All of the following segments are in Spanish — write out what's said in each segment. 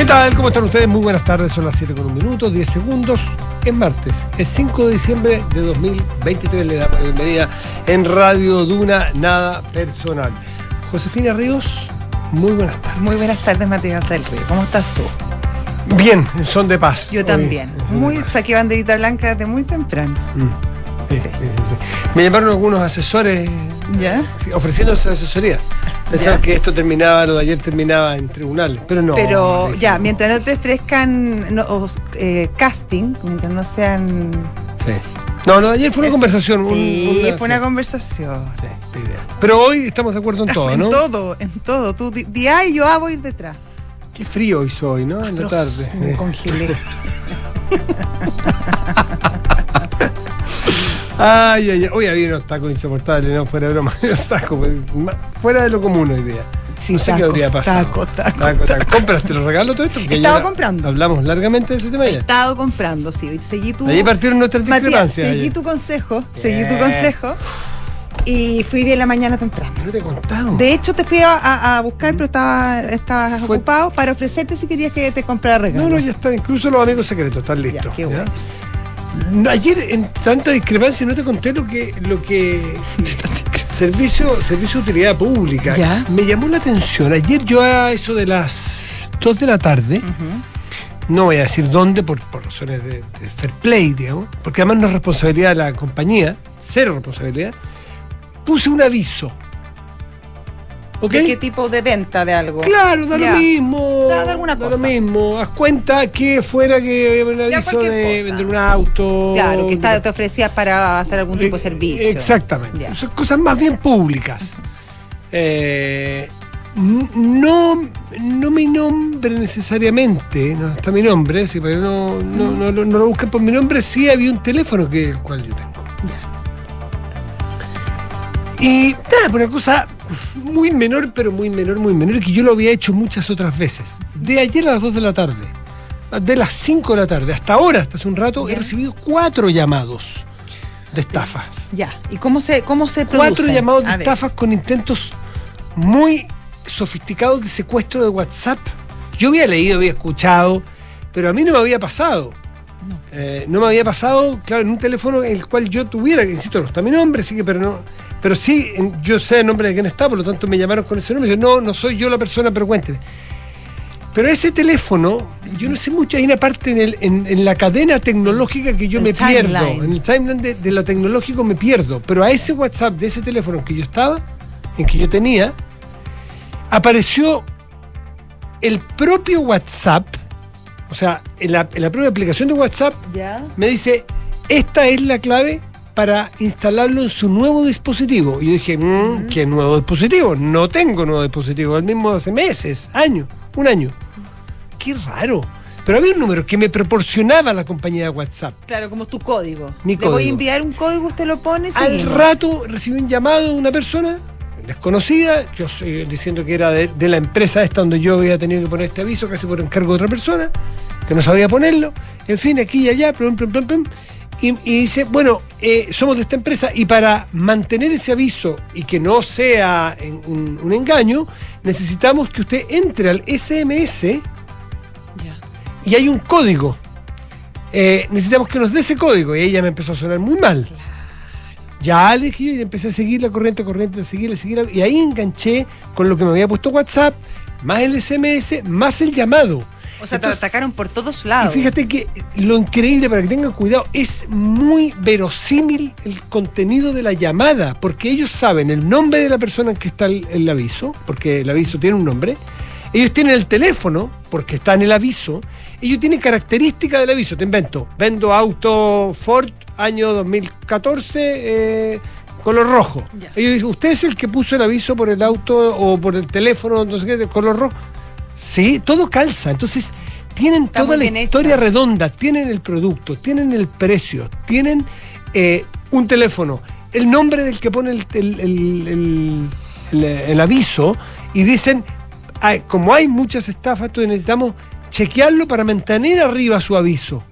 ¿Qué tal? ¿Cómo están ustedes? Muy buenas tardes, son las 7 con un minuto, 10 segundos. Es martes, es 5 de diciembre de 2023. Le damos la bienvenida en Radio Duna, nada personal. Josefina Ríos, muy buenas tardes. Muy buenas tardes, Matías del Río. ¿Cómo estás tú? Bien, en son de paz. Yo también. Muy saqué banderita blanca desde muy temprano. Mm. Sí, sí. Me llamaron algunos asesores ¿Ya? ofreciéndose asesoría. Pensaban que esto terminaba, lo de ayer terminaba en tribunales, pero no. Pero ya, no. mientras no te ofrezcan no, eh, casting, mientras no sean. Sí. No, lo de ayer fue una Eso- conversación. un- Sí, una- fue una sí. conversación. Sí. Pero hoy estamos de acuerdo en todo, en ¿no? todo, en todo. Tú di, di A y yo A voy a ir detrás. Qué frío hizo hoy, ¿no? En la tarde. Me congelé. Ay, ay, ay. Hoy había unos tacos insoportables, ¿no? Fuera de broma. Los tacos, pues, fuera de lo común hoy día. Sí, no sé qué habría pasado. taco, taco, taco, taco. ¿Compraste los regalos todo esto? Estaba ya comprando. Hablamos largamente de ese tema He ya. estado comprando, sí. Seguí tu. De ahí partieron nuestras Matías, discrepancias. seguí tu consejo, seguí tu consejo. Y fui de la mañana temprano. No te he contado. De hecho, te fui a, a- a buscar, pero estaba, estabas Fue- ocupado para ofrecerte si querías que te comprara regalo. No, no, ya está. Incluso los amigos secretos están listos. qué ¿ya? No, ayer, en tanta discrepancia, no te conté lo que. Lo que servicio, servicio de utilidad pública. Ya. Me llamó la atención. Ayer yo a eso de las 2 de la tarde. No voy a decir dónde por, por razones de, de fair play, digamos, porque además no es responsabilidad de la compañía, cero responsabilidad. Puse un aviso. ¿Ok? ¿De qué tipo de venta de algo? Claro, da Ya. lo mismo. Da- da alguna lo cosa. mismo. Haz cuenta que fuera que había un aviso de vender un auto. Claro, que está- te ofrecías para hacer algún tipo de Eh, servicio. Exactamente. Ya. Son cosas más bien públicas. Eh, no, no mi nombre necesariamente, no está mi nombre, sí, pero no, no, no, lo- no lo busquen por mi nombre, sí había un teléfono que el cual yo tengo. Ya. Y nada, por una cosa muy menor, pero muy menor, muy menor, que yo lo había hecho muchas otras veces. De ayer a las 2 de la tarde, de las 5 de la tarde, hasta ahora, hasta hace un rato, he recibido cuatro llamados de estafas. Ya. ¿Y cómo se, cómo se? Cuatro llamados de estafas con intentos muy sofisticados de secuestro de WhatsApp. Yo había leído, había escuchado, pero a mí no me había pasado. No. Eh, no me había pasado, claro, en un teléfono en el cual yo tuviera, insisto, no está mi nombre, sí que, pero no. Pero sí, yo sé el nombre de quién está, por lo tanto me llamaron con ese nombre. Y yo, no, no soy yo la persona, pero cuénteme. Pero ese teléfono, yo no sé mucho, hay una parte en, el- en- en la cadena tecnológica que yo El me pierdo. En el timeline de, de lo tecnológico me pierdo. Pero a ese WhatsApp de ese teléfono en que yo estaba, en que yo tenía, apareció el propio WhatsApp, o sea, en la, en la propia aplicación de WhatsApp, Ya. me dice, esta es la clave para instalarlo en su nuevo dispositivo. Y yo dije, "Mm, ¿qué nuevo dispositivo? No tengo nuevo dispositivo, el mismo hace meses, años, un año. Qué raro. Pero había un número que me proporcionaba la compañía de WhatsApp. Claro, como tu código. Mi Le voy a enviar un código, usted lo pone. Al rato recibí un llamado de una persona desconocida, yo soy diciendo que era de, de la empresa esta donde yo había tenido que poner este aviso casi por encargo de otra persona, que no sabía ponerlo, en fin, aquí y allá, plum, plum, plum, plum, y, y dice, bueno, eh, somos de esta empresa y para mantener ese aviso y que no sea en- un, un engaño, necesitamos que usted entre al SMS y hay un código. Eh, necesitamos que nos dé ese código. Y ella me empezó a sonar muy mal. Ya le dije yo y empecé a seguir la corriente, corriente, a seguirla, a seguirla. Y ahí enganché con lo que me había puesto WhatsApp, más el SMS, más el llamado. O sea, Entonces, te atacaron por todos Y lados. fíjate que lo increíble, para que tengan cuidado, es muy verosímil el contenido de la llamada, porque ellos saben el nombre de la persona en que está el, el aviso, porque el aviso tiene un nombre. Ellos tienen el teléfono, porque está en el aviso. Ellos tienen características del aviso. Te invento. Vendo auto Ford año 2014, eh, color rojo. Ya. Ellos dicen, ¿usted es el que puso el aviso por el auto o por el teléfono, no sé qué, de color rojo? Sí, todo calza. Entonces, tienen Está toda la historia hecho. redonda, tienen el producto, tienen el precio, tienen eh, un teléfono, el nombre del que pone el, el- el- el- el- el aviso y dicen, "Ay, como hay muchas estafas, entonces necesitamos chequearlo para mantener arriba su aviso.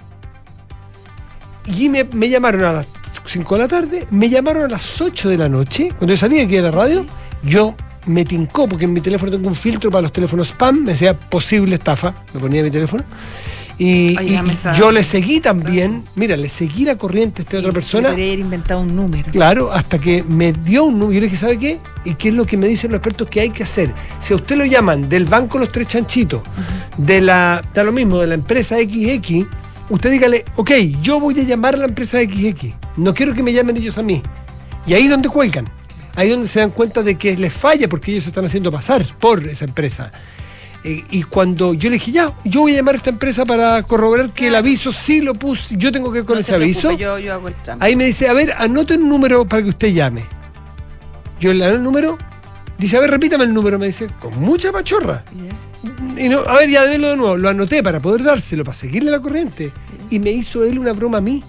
Y me, me llamaron a las 5 de la tarde, me llamaron a las 8 de la noche, cuando yo salí aquí de la radio, yo me tincó, porque en mi teléfono tengo un filtro para los teléfonos spam, me decía posible estafa, me ponía mi teléfono. Y, yo le seguí también, mira, le seguí la corriente a esta otra persona. Debería haber inventado un número. Claro, hasta que me dio un número. Yo le dije, ¿sabe qué? ¿Y qué es lo que me dicen los expertos que hay que hacer? Si a usted lo llaman del banco Los Tres Chanchitos, de la, da lo mismo, de la empresa XX, usted dígale, ok, yo voy a llamar a la empresa XX. No quiero que me llamen ellos a mí. Y ahí es donde cuelgan. Ahí donde se dan cuenta de que les falla porque ellos se están haciendo pasar por esa empresa. Eh, y cuando yo le dije, ya, yo voy a llamar a esta empresa para corroborar que el aviso sí lo puse, yo tengo que ir con No ese aviso. Yo, yo hago el trámite. Ahí me dice, a ver, anote un número para que usted llame. Yo le anoto el número, dice, a ver, repítame el número, me dice, con mucha machorra. Ya. Y no, a ver, ya démelo de nuevo. Lo anoté para poder dárselo, para seguirle la corriente. Y me hizo él una broma a mí.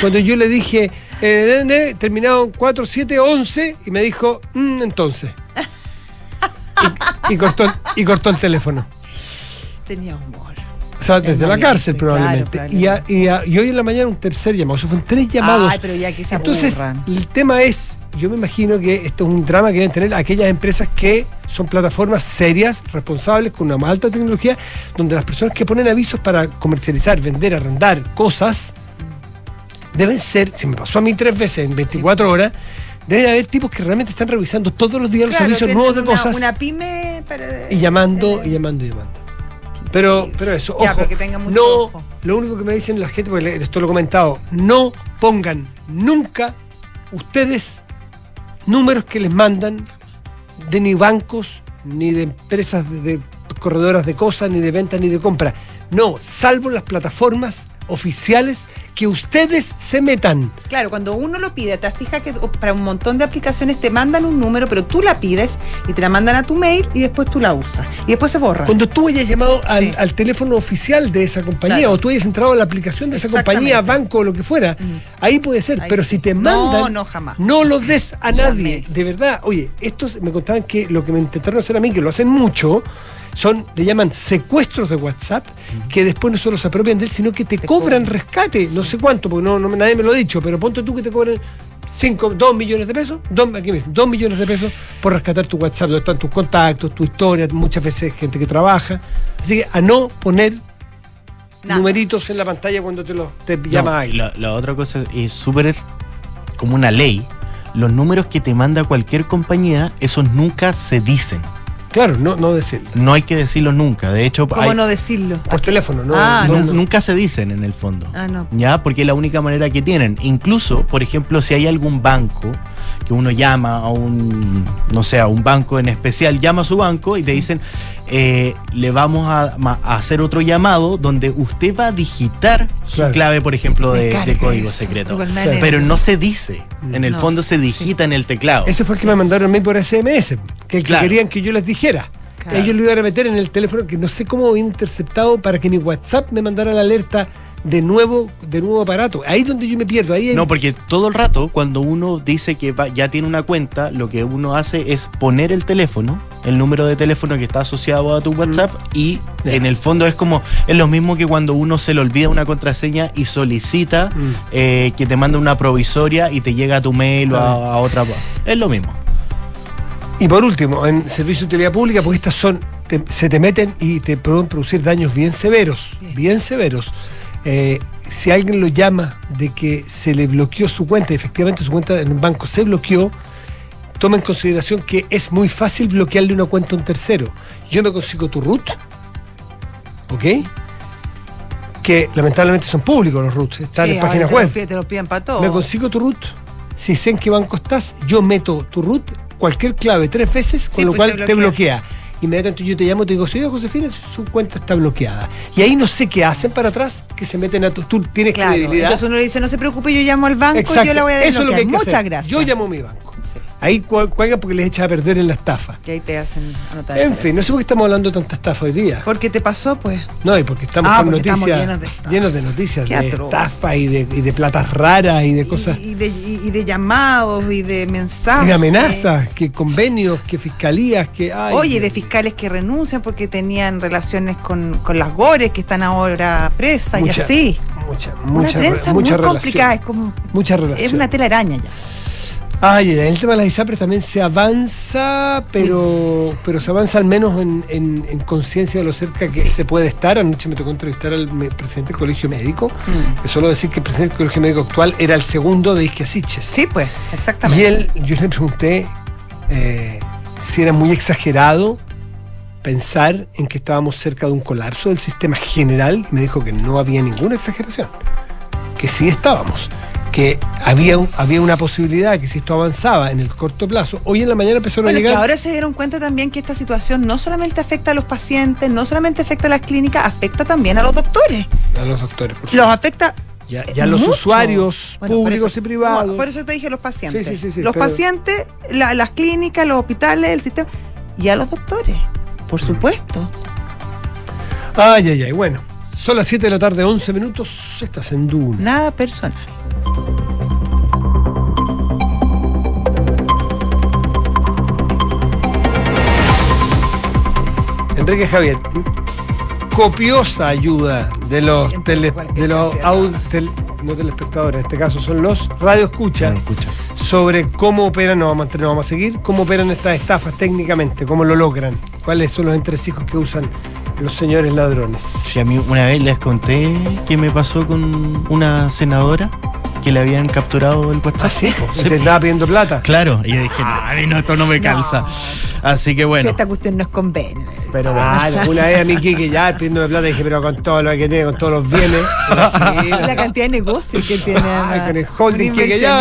Cuando yo le dije, eh, en 4, 7, 11, y me dijo, "Mm, entonces. Y, y cortó, el- y cortó el teléfono. Tenía humor. O sea, Es desde la cárcel claro, probablemente. y, a- y, a- y hoy en la mañana un tercer llamado. O sea, fueron tres llamados. Ay, pero ya que se Entonces, aburran. el tema es, yo me imagino que esto es un drama que deben tener aquellas empresas que son plataformas serias, responsables, con una más alta tecnología, donde las personas que ponen avisos para comercializar, vender, arrendar cosas, deben ser, si me pasó a mí tres veces en 24 horas, deben haber tipos que realmente están revisando todos los días los Claro, tienen nuevos de una, cosas Una pyme para. y llamando, y llamando, y llamando. Pero, pero eso, Ya, ojo, que mucho no, ojo. lo único que me dicen la gente, porque esto lo he comentado, no pongan nunca ustedes números que les mandan de ni bancos, ni de empresas de, de corredoras de cosas, ni de venta, ni de compra. No, salvo las plataformas oficiales que ustedes se metan. Claro, cuando uno lo pide, te fijas que para un montón de aplicaciones te mandan un número, pero tú la pides y te la mandan a tu mail y después tú la usas. Y después se borra. Cuando tú hayas llamado al, Sí. al teléfono oficial de esa compañía Claro. o tú hayas entrado a la aplicación de esa compañía, banco o lo que fuera, Mm. ahí puede ser. Ahí pero sí. si te No, mandan, no, jamás. no los des a nadie. De verdad, oye, estos me contaban que lo que me intentaron hacer a mí, que lo hacen mucho, son, le llaman secuestros de WhatsApp, que después no solo se apropian de él, sino que te, Te cobran cobran. rescate. No sé cuánto, porque no, no- nadie me lo ha dicho, pero ponte tú que te cobren 5, 2 millones de pesos, 2, aquí me dicen, 2 millones de pesos por rescatar tu WhatsApp, donde están tus contactos, tu historia, muchas veces gente que trabaja. Así que a no poner Nada. numeritos en la pantalla cuando te, lo, te No, llama alguien. la, la otra cosa es súper es como una ley. Los números que te manda cualquier compañía, esos nunca se dicen. Claro, no, no decirlo. No hay que decirlos nunca. De hecho, ¿Cómo hay- no decirlo? Por teléfono, no. Ah, no, nu- no. nunca se dicen en el fondo. Ah, no. ¿Ya? Porque es la única manera que tienen. Incluso, por ejemplo, si hay algún banco que uno llama a un, no sé, a un banco en especial, llama a su banco y te dicen, eh, le vamos a, hacer otro llamado donde usted va a digitar su Claro. clave, por ejemplo, de, código secreto. Claro. Pero no se dice. En el No. fondo se digita en el teclado. Ese fue el que me mandaron a mí por SMS, que, que querían que yo les dijera. Claro. Ellos lo iban a meter en el teléfono que no sé cómo habían interceptado para que mi WhatsApp me mandara la alerta de nuevo, de nuevo aparato. Ahí es donde yo me pierdo. Ahí hay- No, porque todo el rato, cuando uno dice que va- ya tiene una cuenta, lo que uno hace es poner el teléfono, el número de teléfono que está asociado a tu WhatsApp, y en el fondo es como, es lo mismo que cuando uno se le olvida una contraseña y solicita Mm. eh, que te mande una provisoria y te llega a tu mail o a, a otra. Es lo mismo. Y por último, en servicio de utilidad pública, porque estas son, te- se te meten y te pueden producir daños bien severos, bien severos. Eh, si alguien lo llama de que se le bloqueó su cuenta, y efectivamente su cuenta en un banco se bloqueó, toma en consideración que es muy fácil bloquearle una cuenta a un tercero. Yo me consigo tu root, ¿ok? Que lamentablemente son públicos los roots, están Sí, en páginas web. piden- Te lo piden para todo. Me consigo tu root. Si sé en qué banco estás, yo meto tu root, cualquier clave tres veces, con Sí, lo pues, cual te te bloquea. Inmediatamente yo te llamo y te digo, señor Josefina, su cuenta está bloqueada. Y ahí no sé qué hacen para atrás, que se meten a tu. Tú tienes Claro. credibilidad. Entonces uno le dice, no se preocupe, yo llamo al banco y yo la voy a Eso es lo que desbloquear. hay que Muchas hacer. gracias. Yo llamo a mi banco. Ahí cu- cuelgan porque les echa a perder en la estafa. que ahí te hacen anotar. En fin, no sé por qué estamos hablando de tanta estafa hoy día. ¿Por qué te pasó, pues? No, y porque estamos Ah, con porque estamos noticias llenos de llenos de noticias Qué de atroz. estafa y de, y de platas raras y de cosas. Y, y de, y- de llamados y de mensajes. Y de amenazas, que convenios, que fiscalías, que. ay, Oye, de fiscales que renuncian porque tenían relaciones con, con las gores que están ahora presas y así. Mucha, Una mucha, prensa mucha muy relación. complicada, es como Mucha es relación. una tela araña ya. Ah, y en el tema de las ISAPRES también se avanza, pero, pero se avanza al menos en, en- en conciencia de lo cerca que se puede estar. Anoche me tocó entrevistar al presidente del Colegio Médico, Mm. que solo decir que el presidente del Colegio Médico actual era el segundo de Isquiasiches. Sí, pues, Y exactamente. él, yo le pregunté eh, si era muy exagerado pensar en que estábamos cerca de un colapso del sistema general y me dijo que no había ninguna exageración, que sí estábamos, que había, un- había una posibilidad que si esto avanzaba en el corto plazo, hoy en la mañana empezaron Bueno, a que llegar... ahora se dieron cuenta también que esta situación no solamente afecta a los pacientes, no solamente afecta a las clínicas, afecta también a los doctores. a los doctores, por Los supuesto. afecta Ya, ya los usuarios Bueno, públicos eso- y privados. no, por eso te dije los pacientes. Sí, sí, sí, sí, los pero- pacientes, la- las clínicas, los hospitales, el sistema. Y a los doctores, por supuesto. Ay, ay, ay. Bueno, son las 7 de la tarde, 11 minutos. Estás en Duna. Nada personal. Enrique Javier, copiosa ayuda de los, Sí, tele- cualquier de los cantidad. aud- tel- no telespectadores, en este caso son los radioescuchas, Ya, escucha. sobre cómo operan, no vamos, a, no vamos a seguir, cómo operan estas estafas técnicamente, cómo lo logran, cuáles son los entresijos que usan los señores ladrones. Si a mí una vez les conté que me pasó con una senadora que le habían capturado el WhatsApp. Ah, sí, te estaba pidiendo plata. Claro, y yo dije, no, a mí no, esto no me calza. Así que Si bueno. esta cuestión no es convenio. Pero Ah, una vez a mí Kike ya pidiéndome plata dije, pero con todo lo que tiene, con todos los bienes. Y la cantidad de negocios que tiene. Ay, con el holding Un Kike ya.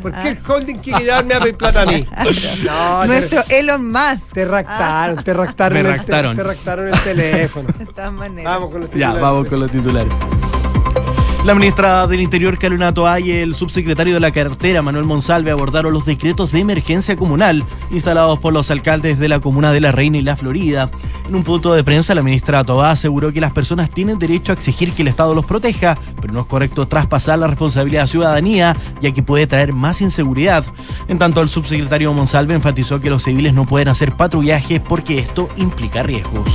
¿Por qué Ah. el holding Kike ya me va a pedir plata a mí? No, te- Nuestro Elon Musk. Te raptaron, te raptaron, Me el, raptaron. te, te raptaron el teléfono. De todas maneras. Vamos con los Ya, titulares. vamos con los titulares. La ministra del Interior, Carolina Toá, y el subsecretario de la cartera, Manuel Monsalve, abordaron los decretos de emergencia comunal instalados por los alcaldes de la comuna de La Reina y La Florida. En un punto de prensa, la ministra Toá aseguró que las personas tienen derecho a exigir que el Estado los proteja, pero no es correcto traspasar la responsabilidad a la ciudadanía, ya que puede traer más inseguridad. En tanto, el subsecretario Monsalve enfatizó que los civiles no pueden hacer patrullajes porque esto implica riesgos.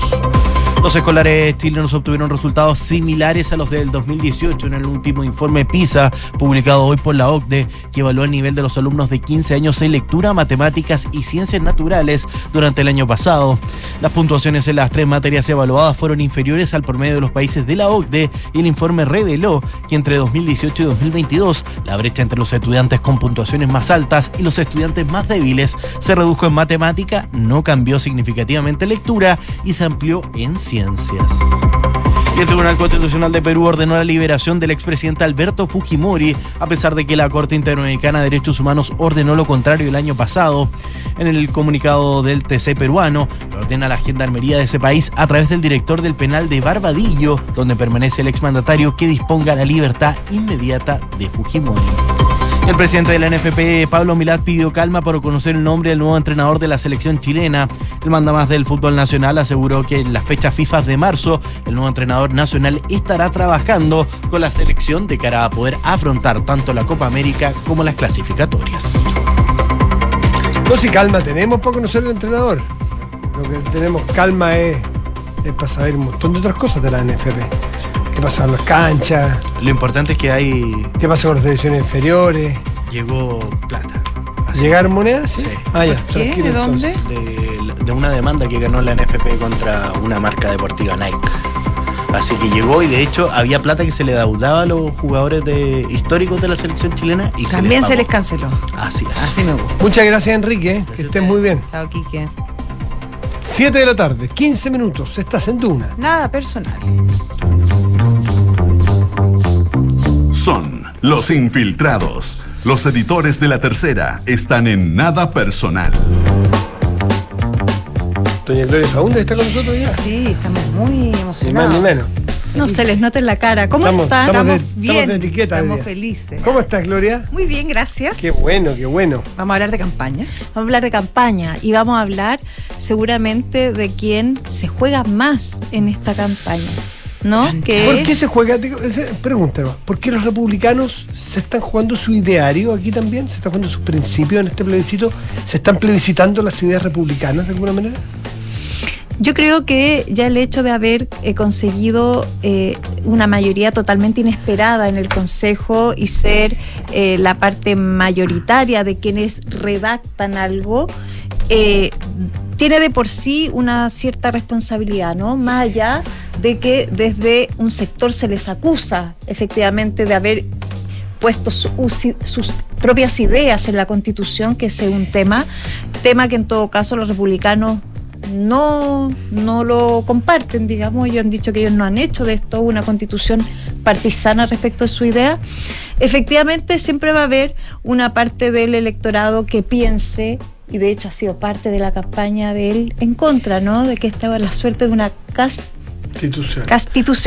Los escolares chilenos obtuvieron resultados similares a los del 2018 en el último informe PISA publicado hoy por la OCDE, que evaluó el nivel de los alumnos de 15 años en lectura, matemáticas y ciencias naturales durante el año pasado. Las puntuaciones en las tres materias evaluadas fueron inferiores al promedio de los países de la OCDE y el informe reveló que entre 2018 y 2022 la brecha entre los estudiantes con puntuaciones más altas y los estudiantes más débiles se redujo en matemática, no cambió significativamente en lectura y se amplió en ciencias. El Tribunal Constitucional de Perú ordenó la liberación del expresidente Alberto Fujimori, a pesar de que la Corte Interamericana de Derechos Humanos ordenó lo contrario el año pasado. En el comunicado del TC peruano, lo ordena la gendarmería de ese país a través del director del penal de Barbadillo, donde permanece el exmandatario que disponga la libertad inmediata de Fujimori. El presidente de la NFP, Pablo Milad, pidió calma para conocer el nombre del nuevo entrenador de la selección chilena. El mandamás del fútbol nacional aseguró que en las fechas FIFA de marzo, el nuevo entrenador nacional estará trabajando con la selección de cara a poder afrontar tanto la Copa América como las clasificatorias. No, si calma tenemos para conocer al entrenador. Lo que tenemos calma es, es para saber un montón de otras cosas de la NFP. ¿Qué pasa en las canchas? Lo importante es que ahí ¿Qué pasa con las divisiones inferiores? llegó plata. Así ¿Llegaron monedas? Sí. Ah, ya. ¿Por qué? tranquilo, ¿De dónde? entonces. de, de una demanda que ganó la NFP contra una marca deportiva Nike. Así que llegó y de hecho había plata que se le deudaba a los jugadores de, históricos de la selección chilena y También se se les canceló. Así es. Así me gusta. Muchas gracias, Enrique. Que estés muy bien. Chao, Quique. 7 de la tarde, 15 minutos. Estás en Duna. Nada personal. Son los infiltrados. Los editores de la tercera están en nada personal. Doña Gloria Faúndez está con nosotros ya. Sí, estamos muy Ni más emocionados. ni menos. No se les nota en la cara. ¿Cómo Estamos- están? estamos de- bien. estamos de etiqueta estamos felices. ¿Cómo estás, Gloria? Muy bien, gracias. Qué bueno, qué bueno. Vamos a hablar de campaña. Vamos a hablar de campaña y vamos a hablar seguramente de quién se juega más en esta campaña. ¿No? Que ¿Por es- qué se juega? Nomás, ¿por qué los republicanos se están jugando su ideario aquí también? ¿Se están jugando sus principios en este plebiscito? ¿Se están plebiscitando las ideas republicanas de alguna manera? Yo creo que ya el hecho de haber eh, conseguido eh, una mayoría totalmente inesperada en el Consejo y ser eh, la parte mayoritaria de quienes redactan algo, eh, tiene de por sí una cierta responsabilidad, ¿no? Más allá de que desde un sector se les acusa efectivamente de haber puesto sus propias ideas en la constitución, que es un tema, tema que en todo caso los republicanos no, no lo comparten, digamos, ellos han dicho que ellos no han hecho de esto una constitución partisana respecto a su idea. Efectivamente, siempre va a haber una parte del electorado que piense, y de hecho ha sido parte de la campaña de él en contra, ¿no? De que estaba la suerte de una cas-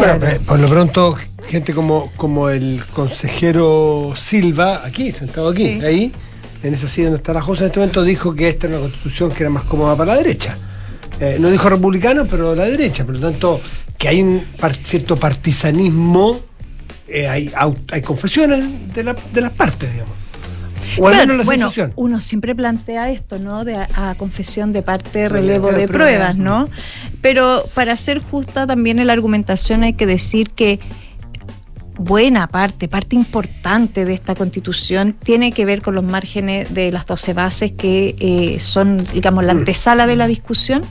Bueno, pero por lo pronto, gente como, como el consejero Silva, aquí, sentado aquí, Sí. ahí, en esa silla donde está la Josa en este momento, dijo que esta era una constitución que era más cómoda para la derecha. Eh, no dijo republicano, pero la derecha. Por lo tanto, que hay un par- cierto partisanismo, eh, hay, hay confesiones de, la- de las partes, digamos. O al Claro, menos la bueno, sensación. uno siempre plantea esto, ¿no? De a, a confesión de parte, relevo Relevo de de pruebas. pruebas, ¿no? Pero para ser justa también en la argumentación hay que decir que buena parte, parte importante de esta constitución tiene que ver con los márgenes de las 12 bases que eh, son, digamos, la antesala de la discusión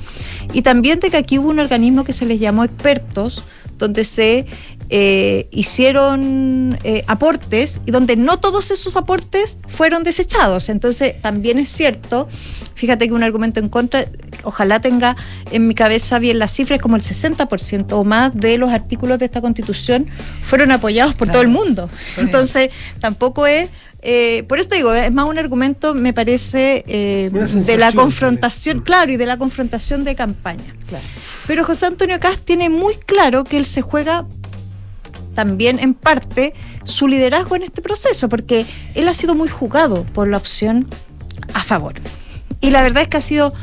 y también de que aquí hubo un organismo que se les llamó expertos, donde se eh, hicieron eh, aportes y donde no todos esos aportes fueron desechados. Entonces, también es cierto, fíjate que un argumento en contra, ojalá tenga en mi cabeza bien las cifras, como el 60% o más de los artículos de esta constitución fueron apoyados por Claro. todo el mundo. Entonces, tampoco es... eh, por eso te digo, es más un argumento, me parece, eh, de la confrontación, claro, y de la confrontación de campaña. Claro. Pero José Antonio Cast tiene muy claro que él se juega también en parte su liderazgo en este proceso, porque él ha sido muy jugado por la opción a favor. Y la verdad es que ha sido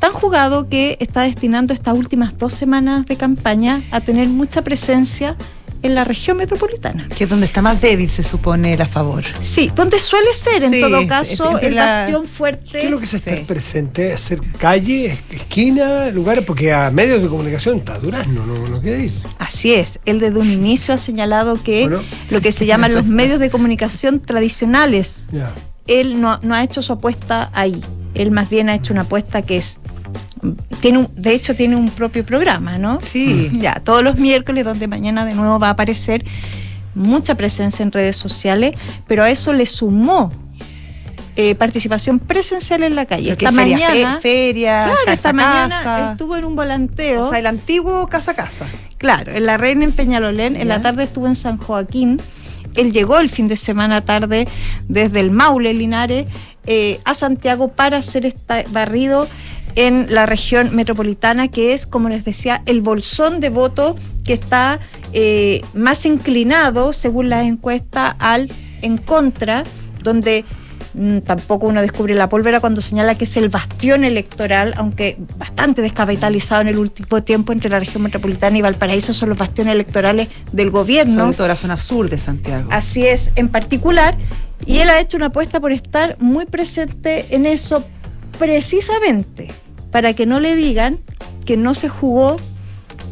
tan jugado que está destinando estas últimas dos semanas de campaña a tener mucha presencia en la región metropolitana. Que es donde está más débil, se supone, el a favor. Sí, donde suele ser en Sí, todo caso el la- bastión ¿Qué fuerte. es lo que se está Sí. presente? ¿Hacer calle, es- esquina, lugares? Porque a medios de comunicación está Durazno, no, no quiere ir. Así es, él desde un inicio ha señalado que Bueno. lo que se llaman los medios de comunicación tradicionales Ya. él no, no ha hecho su apuesta ahí. Él más bien ha hecho una apuesta que es. Tiene un, de hecho, tiene un propio programa, ¿no? Sí. Ya, todos los miércoles, donde mañana de nuevo va a aparecer mucha presencia en redes sociales, pero a eso le sumó eh, participación presencial en la calle. Esta feria, mañana. fe- feria, Claro, casa esta mañana casa. estuvo en un volanteo. O sea, el antiguo casa a casa. Claro, en la Reina en Peñalolén, en la tarde estuvo en San Joaquín. Él llegó el fin de semana tarde desde el Maule, Linares, eh, a Santiago para hacer este barrido en la región metropolitana, que es, como les decía, el bolsón de voto que está eh, más inclinado, según las encuestas, al en contra, donde mm, tampoco uno descubre la pólvora cuando señala que es el bastión electoral, aunque bastante descapitalizado en el último tiempo entre la región metropolitana y Valparaíso son los bastiones electorales del gobierno. Sobre todo la zona sur de Santiago. Así es, en particular. Y él ha hecho una apuesta por estar muy presente en eso precisamente para que no le digan que no se jugó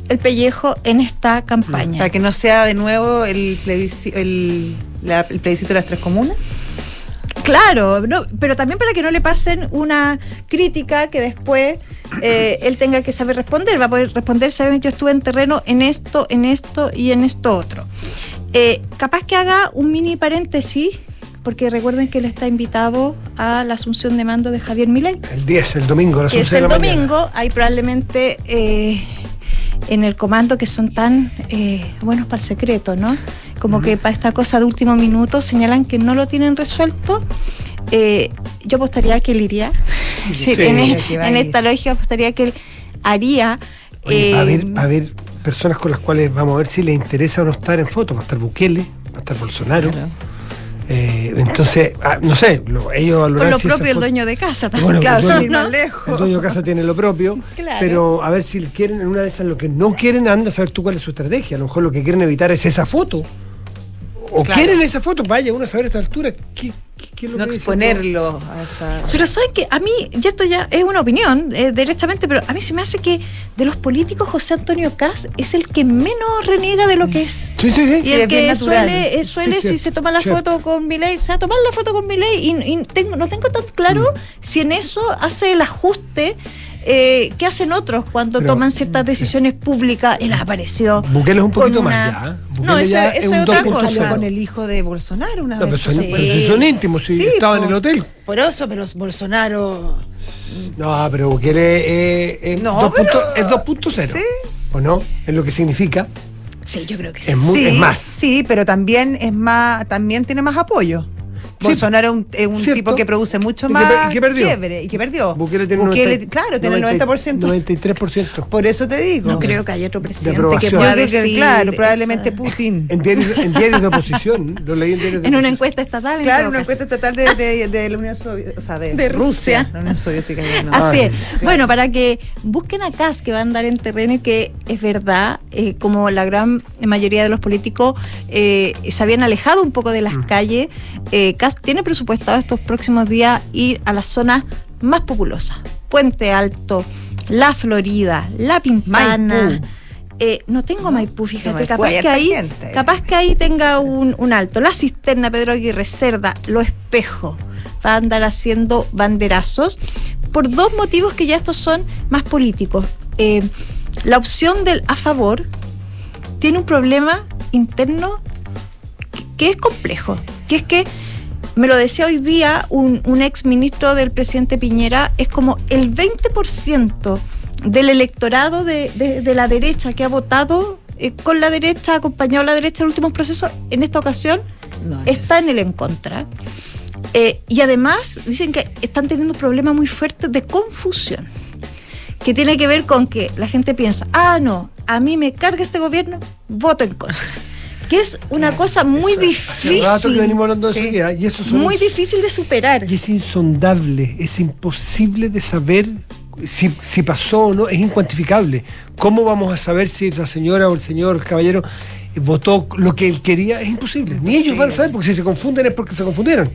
el pellejo en esta campaña. Para que no sea de nuevo el, plebisci- el, la- el plebiscito de las tres comunas. Claro, no, pero también para que no le pasen una crítica que después eh, él tenga que saber responder. Va a poder responder, saben, yo estuve en terreno en esto, en esto y en esto otro. Eh, capaz que haga un mini paréntesis, porque recuerden que él está invitado a la asunción de mando de Javier Milei, El 10, el domingo, a las que es 11 de el la mañana. domingo. Hay probablemente eh, en el comando que son tan eh, buenos para el secreto, ¿no? Como que para esta cosa de último minuto señalan que no lo tienen resuelto. Eh, yo apostaría que él iría. Sí, sí, en, e- en a esta lógica apostaría que él haría. Oye, a eh, haber, va a haber personas con las cuales vamos a ver si les interesa o no estar en foto. Va a estar Bukele, va a estar Bolsonaro. Claro. Eh, entonces, ah, no sé, lo- ellos por valorarán lo si propio el dueño de casa también. Bueno, Claro, el dueño- lejos. El de casa tiene lo propio, Claro. pero a ver si quieren, en una de esas lo que no quieren, anda a saber tú cuál es su estrategia. A lo mejor lo que quieren evitar es esa foto. O Claro. quieren esa foto, vaya uno a saber a esta altura qué, ¿Qué- qué es lo No que exponerlo a esa. Pero saben que a mí, y esto ya es una opinión, eh, directamente, pero a mí se me hace que de los políticos José Antonio Caz es el que menos reniega de lo que es. Sí, sí, sí. Y Sí, el que suele, eh, suele Sí, si se toma la cierto. foto con Milei, se va a tomar la foto con Milei y, y tengo, no tengo tan claro Mm. si en eso hace el ajuste eh, que hacen otros cuando Pero, toman ciertas decisiones públicas. Él apareció. Bukele es un poquito una- más ya. ¿eh? No, eso, ya eso es es un otra 2.0. Salió cosa. con el hijo de Bolsonaro una No, pero vez. son, Sí. pero si son íntimos, si Sí, estaban en el hotel. Por eso, pero Bolsonaro. No, pero Bukele eh, es, No, dos pero- punto- es 2.0. Sí. ¿O no? Es lo que significa. Sí, yo creo que sí. Es muy- sí, es más. Sí, pero también es más, también tiene más apoyo. Sí. Bolsonaro es un, tipo que produce mucho más per- y que perdió. quiebre y que perdió. Bukele tiene Bukele, 90 claro, tiene el 90%. 93%. Por eso te digo. No creo que haya otro presidente que pueda que, claro, probablemente esa- Putin. En diarios, en diarios de oposición. Lo leí en diarios de En una encuesta estatal. en Claro, todo una encuesta estatal de, de, de la Unión Soviética, o sea, de, De Rusia. La Unión Soviética. no. Así es. Bueno, para que busquen a Kass, que va a andar en terreno y que es verdad, eh, como la gran mayoría de los políticos eh, se habían alejado un poco de las calles, eh, Kass tiene presupuestado estos próximos días ir a las zonas más populosas. Puente Alto, La Florida, La Pintana. Eh, no tengo Maipú, fíjate, Maipú, capaz que ahí, gente. capaz que ahí tenga un, un alto. La cisterna, Pedro Aguirre Cerda, Lo Espejo, va a andar haciendo banderazos por dos motivos que ya estos son más políticos. Eh, la opción del a favor tiene un problema interno que- que es complejo, que es que me lo decía hoy día un, un ex ministro del presidente Piñera, es como el 20% del electorado de, de- de la derecha que ha votado eh, con la derecha, acompañado a la derecha en los últimos procesos, en esta ocasión No, está en el en contra. Eh, y además dicen que están teniendo un problema muy fuerte de confusión, que tiene que ver con que la gente piensa, ah, no, a mí me carga este gobierno, voto en contra. Que es una cosa muy Eso, Hace rato que difícil, venimos hablando de eso ya, y eso son muy difícil de superar. Y es insondable, es imposible de saber si, si pasó o no, es incuantificable. ¿Cómo vamos a saber si esa señora o el señor, el caballero, votó lo que él quería? Es imposible. Ni ellos van a saber, porque si se confunden es porque se confundieron.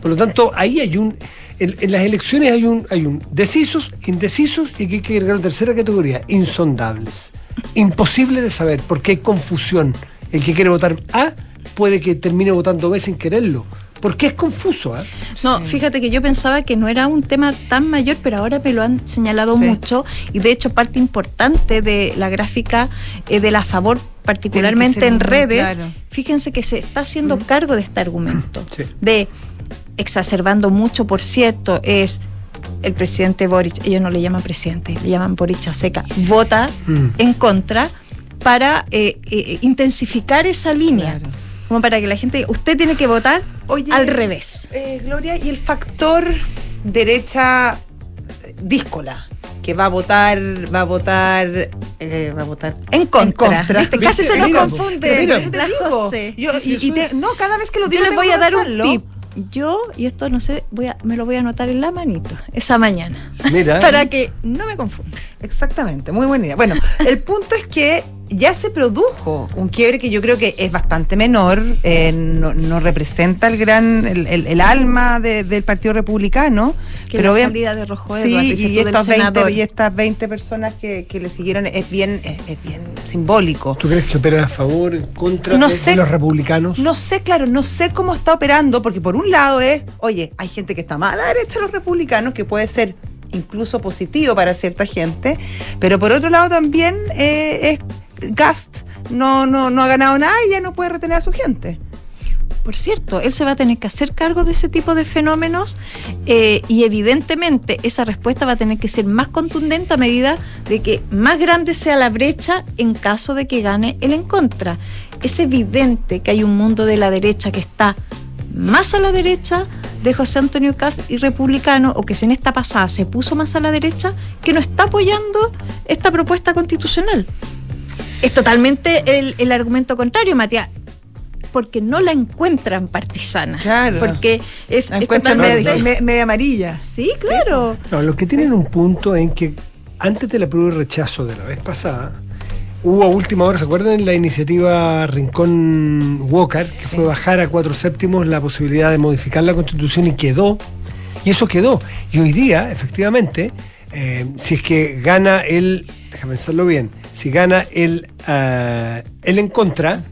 Por lo tanto, ahí hay un. En, en las elecciones hay un, hay un decisos, indecisos y aquí hay que agregar una tercera categoría, insondables. Imposible de saber porque hay confusión. El que quiere votar A puede que termine votando B sin quererlo. Porque es confuso, ¿ah? No, fíjate que yo pensaba que no era un tema tan mayor, pero ahora me lo han señalado Sí. mucho y de hecho parte importante de la gráfica eh, de la favor, particularmente en redes, claro. fíjense que se está haciendo cargo de este argumento, Sí. de exacerbando mucho, por cierto, es el presidente Boric, ellos no le llaman presidente, le llaman Boric a seca, vota Mm. en contra para eh, eh, intensificar esa línea. Claro. Como para que la gente, usted tiene que votar Oye, al revés. Eh, Gloria, y el factor derecha díscola, que va a votar, va a votar, eh, va a votar En contra. Viste, Casi se nos Mira, confunde mira, Eso te digo. José. Yo- y, te- no, cada vez que lo Yo digo les tengo voy a dar un tip. Yo, y esto no sé, voy a, me lo voy a anotar en la manito esa mañana. Mira. para que no me confunda. Exactamente, muy buena idea. Bueno, el punto es que ya se produjo un quiebre que yo creo que es bastante menor, eh, no, no representa el gran, el, el- el alma de- del Partido Republicano, Que pero la obvia- salida de Rojo Sí, y, estos 20, senador. y estas 20 personas que, que le siguieron es bien, es, es bien simbólico. ¿Tú crees que operan a favor, en contra No sé. los republicanos? No sé, claro, no sé cómo está operando, porque por un lado es, oye, hay gente que está más a la derecha de los republicanos, que puede ser incluso positivo para cierta gente, pero por otro lado también eh, es Gast no, no, no ha ganado nada y ya no puede retener a su gente. Por cierto, él se va a tener que hacer cargo de ese tipo de fenómenos eh, y evidentemente esa respuesta va a tener que ser más contundente a medida de que más grande sea la brecha en caso de que gane el en contra. Es evidente que hay un mundo de la derecha que está más a la derecha de José Antonio Cast y republicano, o que en esta pasada se puso más a la derecha, que no está apoyando esta propuesta constitucional. Es totalmente el, el argumento contrario, Matías porque no la encuentran partisana. Claro. Porque es, La es encuentran media, me- media amarilla. Sí, claro. No, los que tienen un punto en que antes de la prueba de rechazo de la vez pasada, hubo a última hora, ¿se acuerdan? La iniciativa Rincón Walker, que fue bajar a cuatro séptimos la posibilidad de modificar la constitución y quedó. Y eso quedó. Y hoy día, efectivamente, eh, si es que gana el, déjame pensarlo bien, si gana el, ah, el en contra,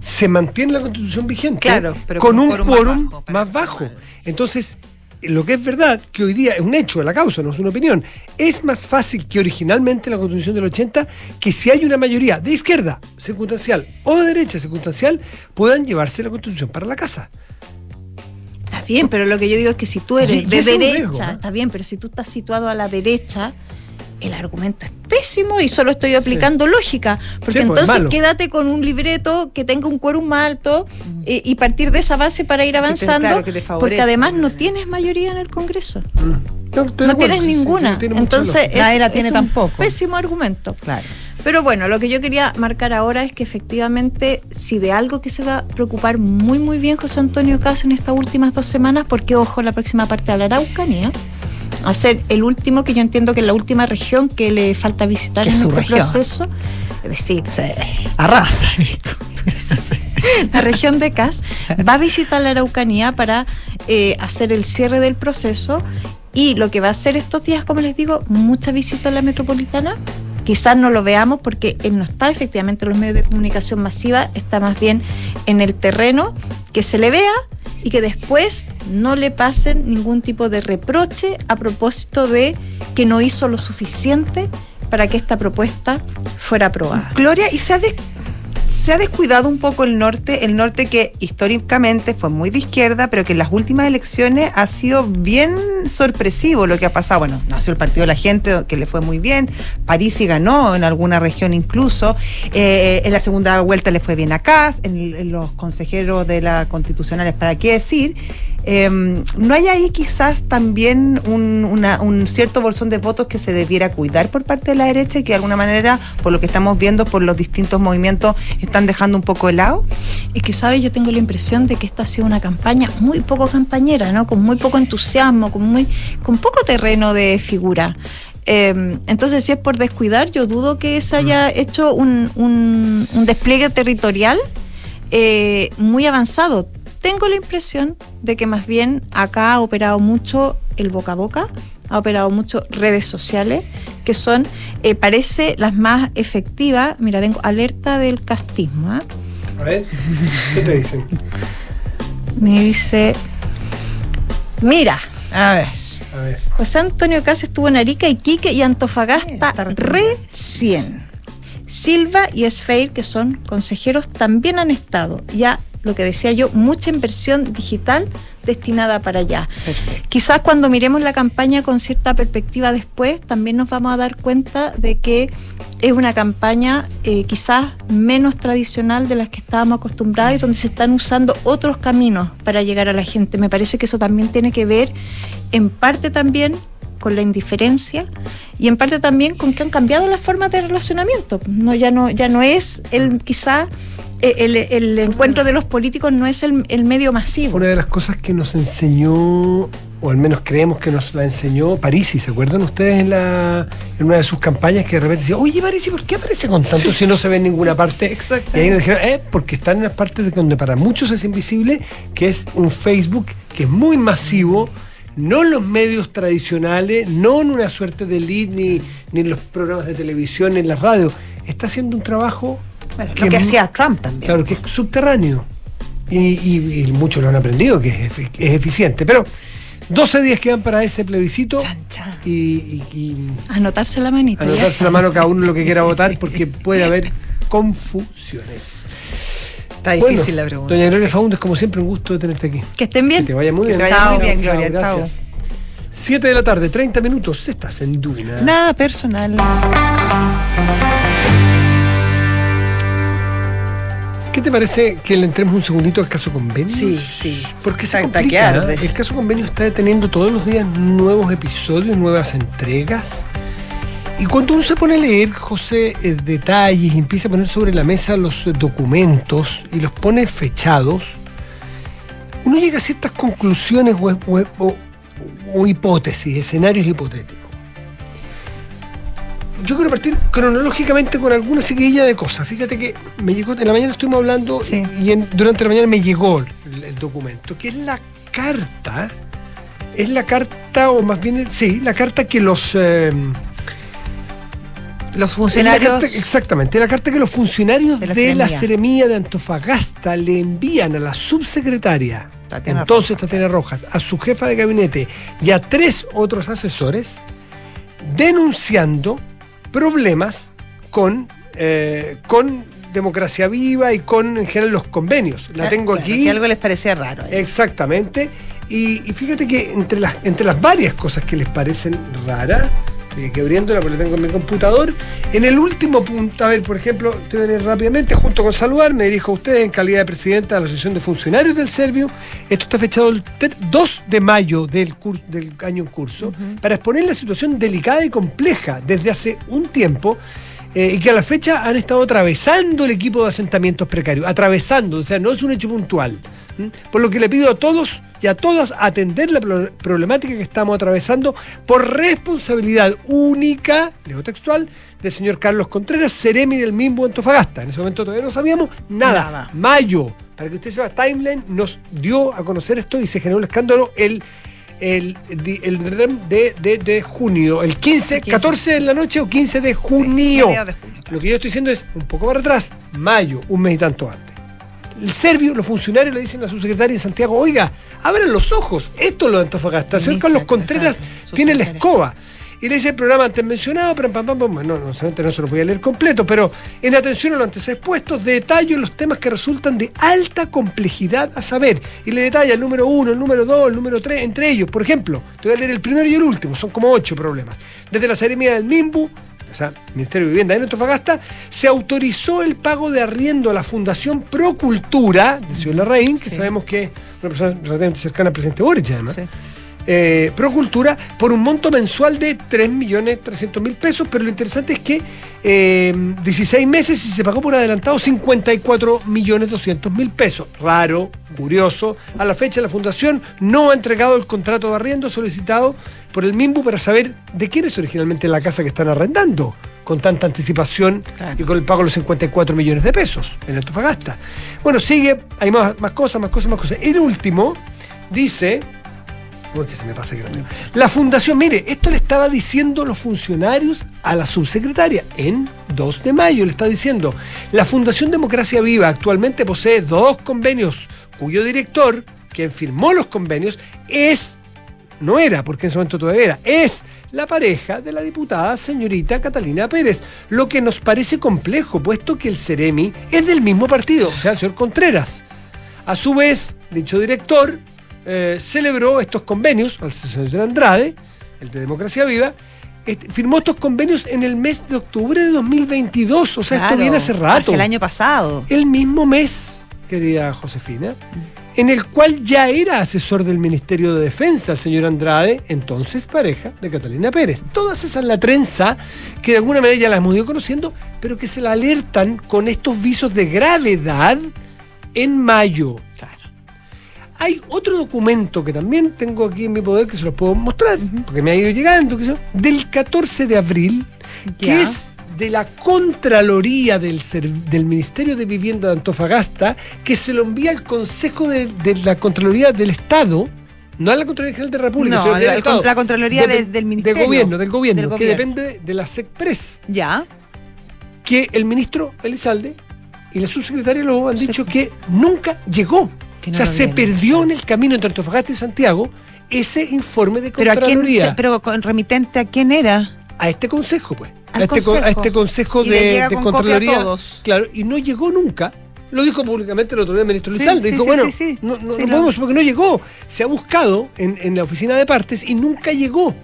se mantiene la constitución vigente Claro, pero con con un quórum más bajo, más. Entonces, lo que es verdad, que hoy día es un hecho de la causa, no es una opinión, es más fácil que originalmente la constitución del 80, que si hay una mayoría de izquierda circunstancial o de derecha circunstancial, puedan llevarse la constitución para la casa. Está bien, pero lo que yo digo es que si tú eres y de derecha, riesgo, ¿no? está bien, pero si tú estás situado a la derecha, el argumento es pésimo y solo estoy aplicando lógica. Porque Sí, pues, entonces quédate con un libreto que tenga un quórum más alto eh, y partir de esa base para ir te- avanzando. claro, que te porque además no tienes mayoría en el Congreso. No, de No tienes ninguna. sí, tiene mucha entonces, lógica. es, Nadie la es tiene un tampoco. Pésimo argumento. Claro. Pero bueno, lo que yo quería marcar ahora es que efectivamente, si de algo que se va a preocupar muy, muy bien José Antonio Cas en estas últimas dos semanas, porque ojo, la próxima parte de la Araucanía, a ser el último, que yo entiendo que es la última región que le falta visitar en su este región. proceso. Es decir, Arrasa. la región de Cas va a visitar la Araucanía para eh, hacer el cierre del proceso y lo que va a hacer estos días, como les digo, mucha visita a la metropolitana. Quizás no lo veamos porque él no está efectivamente en los medios de comunicación masiva, está más bien en el terreno, que se le vea y que después no le pasen ningún tipo de reproche a propósito de que no hizo lo suficiente para que esta propuesta fuera aprobada. Gloria, ¿y des- se ha descuidado un poco el norte? El norte que históricamente fue muy de izquierda, pero que en las últimas elecciones ha sido bien sorpresivo lo que ha pasado. Bueno, nació el Partido de la Gente, que le fue muy bien. París y ganó en alguna región incluso. Eh, en la segunda vuelta le fue bien a Kass, en, los consejeros de la constitucionales, ¿para qué decir? Eh, ¿No hay ahí quizás también un, una- un cierto bolsón de votos que se debiera cuidar por parte de la derecha y que de alguna manera, por lo que estamos viendo, por los distintos movimientos, están dejando un poco de lado? Es que, ¿sabes? Yo tengo la impresión de que esta ha sido una campaña muy poco campañera, ¿no? Con muy poco entusiasmo, con, muy, con poco terreno de figura. Eh, entonces, si es por descuidar, yo dudo que se haya hecho un, un- un despliegue territorial eh, muy avanzado. Tengo la impresión de que más bien acá ha operado mucho el boca a boca, ha operado mucho redes sociales, que son, eh, parece, las más efectivas. Mira, tengo alerta del castismo. ¿ah? A ver, ¿qué te dicen? Me dice, mira, A ver. A ver. José Antonio Casa estuvo en Arica, Iquique y Antofagasta Está recorriendo. recién. Silva y Esfeir, que son consejeros, también han estado. Ya, lo que decía yo, mucha inversión digital destinada para allá. Perfecto. Quizás cuando miremos la campaña con cierta perspectiva después, también nos vamos a dar cuenta de que es una campaña eh, quizás menos tradicional de las que estábamos acostumbrados y donde se están usando otros caminos para llegar a la gente. Me parece que eso también tiene que ver en parte también con la indiferencia y en parte también con que han cambiado las formas de relacionamiento. No, ya no, ya no es el quizás eh, el, el encuentro de los políticos no es el, el medio masivo. Una de las cosas que nos enseñó, o al menos creemos que nos la enseñó Parisi, ¿se acuerdan ustedes en, la, en una de sus campañas que de repente decía, oye Parisi, ¿por qué aparece con tanto si no se ve en ninguna parte? Exacto. Y ahí nos dijeron, eh, porque están en las partes de donde para muchos es invisible, que es un Facebook que es muy masivo, no en los medios tradicionales, no en una suerte de lead, ni, ni en los programas de televisión, ni en la radio. Está haciendo un trabajo Bueno, lo que hacía Trump también. Claro, que es subterráneo. Y, y- y muchos lo han aprendido, que es, es eficiente. Pero 12 días quedan para ese plebiscito. Chan, chan. Y, y- y Anotarse la manita. anotarse la mano cada uno lo que quiera votar, porque puede haber confusiones. Está difícil Bueno, la pregunta. Doña Gloria Faúndez, como siempre, un gusto de tenerte aquí. Que estén Que bien. te vaya muy Que bien. te vaya Chao, muy bien, chao, Gloria, chao. Gracias. 7 de la tarde, 30 minutos. Estás en Duna. Nada personal. ¿Qué te parece que le entremos un segundito al caso convenio? Sí, sí. Porque se complica, que. ¿eh? El caso convenio está teniendo todos los días nuevos episodios, nuevas entregas. Y cuando uno se pone a leer, José, eh, detalles y empieza a poner sobre la mesa los eh, documentos y los pone fechados, uno llega a ciertas conclusiones o, o- o- o hipótesis, escenarios hipotéticos. yo quiero partir cronológicamente con alguna seguidilla de cosas. Fíjate que me llegó, en la mañana estuvimos hablando Sí. y en- durante la mañana me llegó el, el documento, que es la carta, es la carta, o más bien, sí, la carta que los... eh, Los la funcionarios. carta- exactamente, la carta que los funcionarios De de la la, Seremía. Seremía de Antofagasta le envían a la subsecretaria, Tatiana entonces Rojas. Tatiana Rojas, a su jefa de gabinete y a tres otros asesores, denunciando problemas con, eh, con democracia viva y con en general los convenios. La tengo Claro, aquí. Que algo les parecía raro. Exactamente. Y, y fíjate que entre las, entre las varias cosas que les parecen raras, eh, que abriéndola porque la tengo en mi computador, en el último punto, a ver, por ejemplo, te voy a leer rápidamente, junto con saludar, me dirijo a ustedes en calidad de presidenta de la Asociación de Funcionarios del Servio. Esto está fechado el te- 2 de mayo del, año en curso, para exponer la situación delicada y compleja desde hace un tiempo eh, y que a la fecha han estado atravesando el equipo de asentamientos precarios, atravesando, o sea, no es un hecho puntual. Por lo que le pido a todos y a todas atender la pro- problemática que estamos atravesando por responsabilidad única, leo textual, del señor Carlos Contreras, Ceremi del Mimbo Antofagasta. En ese momento todavía no sabíamos nada. Nada. Mayo, para que usted sepa, Timeline nos dio a conocer esto y se generó el escándalo el el, el de, de, de junio, el 15, El 15. 14 de la noche o 15 de junio. mediados de junio, claro. Lo que yo estoy diciendo es un poco para atrás, mayo, un mes y tanto antes. El serbio, los funcionarios le dicen a su secretaria en Santiago, oiga, abran los ojos, esto es lo de Antofagasta. Señor Carlos Contreras tiene la escoba. Y le dice el programa antes mencionado, pam, pam, pam, pam. no, no, no se lo voy a leer completo, pero en atención a los antes expuestos, detallo los temas que resultan de alta complejidad a saber. Y le detalla el número uno, el número dos, el número tres, entre ellos. Por ejemplo, te voy a leer el primero y el último, son como ocho problemas. Desde la Seremía del MIMBU, o sea, Ministerio de Vivienda en Antofagasta, se autorizó el pago de arriendo a la Fundación Procultura del señor Larraín, que Sí. sabemos que es una persona relativamente cercana al presidente Boric, además Sí. Eh, Procultura por un monto mensual de 3.300.000 pesos, pero lo interesante es que eh, 16 meses y se pagó por adelantado 54.200.000 pesos. Raro, curioso. A la fecha la fundación no ha entregado el contrato de arriendo solicitado por el MIMBU para saber de quién es originalmente la casa que están arrendando con tanta anticipación Claro. y con el pago de los 54 millones de pesos en Antofagasta. Bueno, sigue, hay más, más cosas, más cosas, más cosas. El último dice Uy, que se me pasa grande. La fundación, mire, esto le estaba diciendo los funcionarios a la subsecretaria en 2 de mayo. Le está diciendo, la Fundación Democracia Viva actualmente posee dos convenios cuyo director, quien firmó los convenios, es, no era, porque en ese momento todavía era, es la pareja de la diputada señorita Catalina Pérez, lo que nos parece complejo, puesto que el Ceremi es del mismo partido, o sea, el señor Contreras. A su vez, dicho director eh, celebró estos convenios, al señor Andrade, el de Democracia Viva, este, firmó estos convenios en el mes de octubre de 2022, o sea, esto viene hace rato. el año pasado. El mismo mes, querida Josefina, en el cual ya era asesor del Ministerio de Defensa el señor Andrade, entonces pareja de Catalina Pérez. Todas esas la trenza que de alguna manera ya la hemos ido conociendo, pero que se la alertan con estos visos de gravedad en mayo. Claro. Hay otro documento que también tengo aquí en mi poder que se los puedo mostrar, porque me ha ido llegando, que son del 14 de abril, que es de la Contraloría del, del Ministerio de Vivienda de Antofagasta, que se lo envía al Consejo de, de la Contraloría del Estado, no a la Contraloría General de la República, No, sino del la- Estado. la Contraloría De- de- del Ministerio. Del gobierno, del gobierno, Del que depende de la SECPRES Ya. que el ministro Elizalde y la subsecretaria Lobo han dicho que nunca llegó. Que no o sea, se perdió en el camino entre Antofagasta y Santiago ese informe de Pero a quién, Contraloría. pero con remitente a quién era? a este consejo, pues. Al a, este, a consejo. este consejo Y de, de con a Contraloría. todos. Claro, y no llegó nunca. Lo dijo públicamente el otro día el ministro Sí, Elizalde. sí, dijo, sí, bueno, no, no- no podemos porque no llegó. Se ha buscado en, en la oficina de partes y nunca llegó.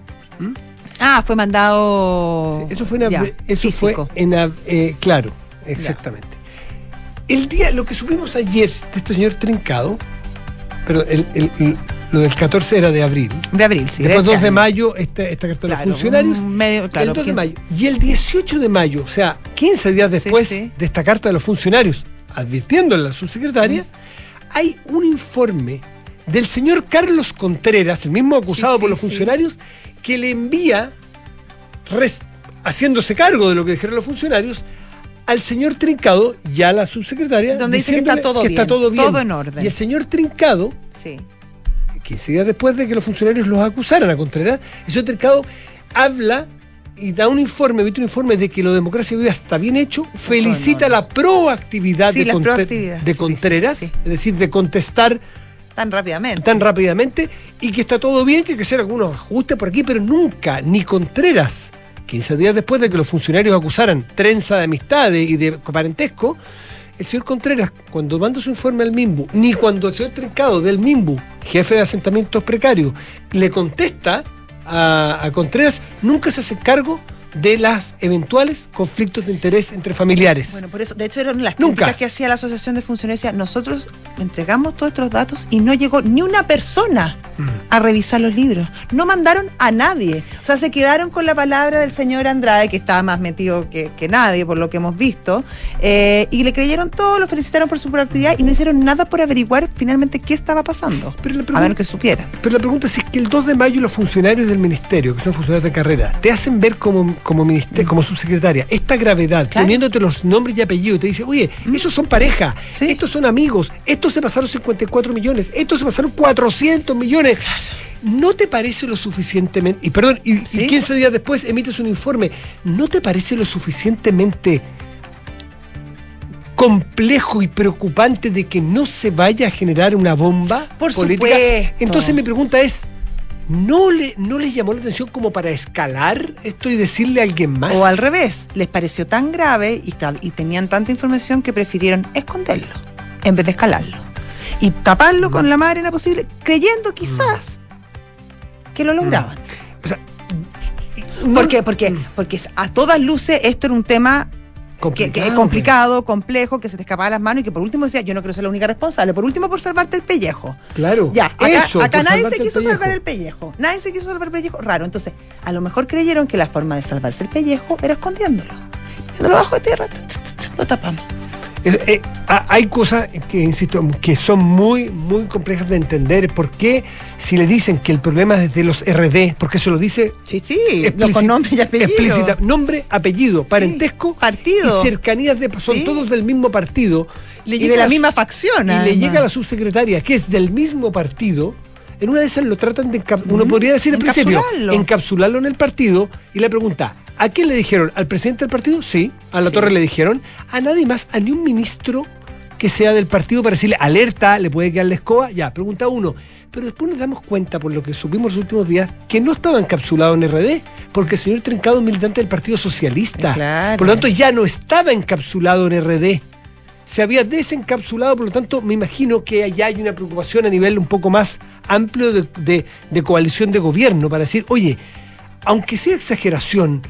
Ah, fue mandado. Eso fue en, ya, eso fue en eh, claro, exactamente. El día, lo que supimos ayer de este señor Trincado, pero el, el- el- lo del 14 era de abril. De abril, sí. Después de 2 este de año. mayo, esta, esta carta de los funcionarios. un medio- claro, el 2 de mayo. Y el 18 de mayo, o sea, 15 días después sí. de esta carta de los funcionarios, advirtiéndole a la subsecretaria, hay un informe del señor Carlos Contreras, el mismo acusado por los funcionarios, que le envía res- haciéndose cargo de lo que dijeron los funcionarios, al señor Trincado, ya la subsecretaria, Donde dice que está todo que bien, está todo bien. todo en orden. Y el señor Trincado, Sí. 15 días después de que los funcionarios los acusaran a Contreras, el señor Trincado habla y da un informe, emite un informe de que lo de democracia viva está bien hecho, felicita la proactividad Sí, de, la de Contreras, sí, sí. es decir, de contestar Tan rápidamente. tan rápidamente y que está todo bien, que hay que hacer algunos ajustes por aquí, pero nunca, ni Contreras, 15 días después de que los funcionarios acusaran trenza de amistades y de parentesco, el señor Contreras, cuando manda su informe al MIMBU, ni cuando el señor Trincado del MIMBU, jefe de asentamientos precarios, le contesta a, a Contreras, nunca se hace cargo de las eventuales conflictos de interés entre familiares. Bueno, por eso, de hecho, eran las Nunca. críticas que hacía la Asociación de Funcionarios. Nosotros entregamos todos estos datos y no llegó ni una persona. A revisar los libros. No mandaron a nadie. O sea, se quedaron con la palabra del señor Andrade, que estaba más metido que, que nadie, por lo que hemos visto, eh, y le creyeron todo, lo felicitaron por su proactividad y no hicieron nada por averiguar finalmente qué estaba pasando. Pero la A menos que supieran. Pero la pregunta es si es que el 2 de mayo los funcionarios del ministerio, que son funcionarios de carrera, te hacen ver como, como, como subsecretaria esta gravedad, Claro. poniéndote los nombres y apellidos, te dice, oye, esos son pareja, Sí. estos son amigos, estos se pasaron 54 millones, estos se pasaron 400 millones. ¿No te parece lo suficientemente, y perdón, y, y Sí. 15 días después emites un informe, ¿no te parece lo suficientemente complejo y preocupante de que no se vaya a generar una bomba Por política? supuesto. Entonces mi pregunta es, ¿no, le, ¿no les llamó la atención como para escalar esto y decirle a alguien más? O al revés, les pareció tan grave y, tal- y tenían tanta información que prefirieron esconderlo en vez de escalarlo. Y taparlo con la más arena posible, creyendo quizás que lo lograban. O sea, ¿Por qué? Porque, porque a todas luces esto era un tema que, que es complicado, complejo, que se te escapaba de las manos y que por último decía, yo no quiero ser la única responsable, por último por salvarte el pellejo. Claro. Ya, acá, eso, acá nadie se quiso salvar el pellejo. Nadie se quiso salvar el pellejo. Raro. Entonces, a lo mejor creyeron que la forma de salvarse el pellejo era escondiéndolo. Metiéndolo bajo de tierra, lo tapamos. Eh, eh, ha- hay cosas que, insisto, que son muy, muy complejas de entender. ¿Por qué si le dicen que el problema es de los RD? Porque se lo dice Sí, sí, explícit- lo con nombre y apellido. explícita- nombre, apellido, parentesco partido. y cercanías de son Sí. todos del mismo partido. Le Y de la misma facción. y le llega a la subsecretaria, que es del mismo partido, en una de esas lo tratan de, uno podría decir al principio, Encapsularlo. encapsularlo en el partido y le pregunta, ¿a quién le dijeron? ¿Al presidente del partido? Sí, a la Sí. torre le dijeron, a nadie más, a ni un ministro que sea del partido para decirle alerta, le puede quedar la escoba, ya, pregunta uno. Pero después nos damos cuenta, por lo que supimos los últimos días, que no estaba encapsulado en RD, porque el señor Trincado es militante del Partido Socialista. Claro. Por lo tanto, ya no estaba encapsulado en RD se había desencapsulado, por lo tanto, me imagino que allá hay una preocupación a nivel un poco más amplio de, de- de coalición de gobierno para decir, oye, aunque sea exageración,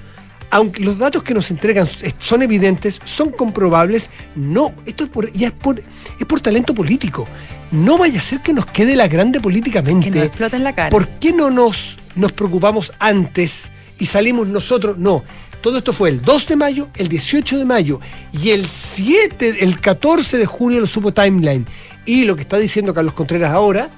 aunque los datos que nos entregan son evidentes, son comprobables, no, esto es por, ya es por, es por talento político. No vaya a ser que nos quede la grande políticamente. Que nos exploten la cara. ¿Por qué no nos, nos preocupamos antes y salimos nosotros? No. Todo esto fue el 2 de mayo, el 18 de mayo y el 7, el 14 de junio lo supo Timeline. Y lo que está diciendo Carlos Contreras ahora,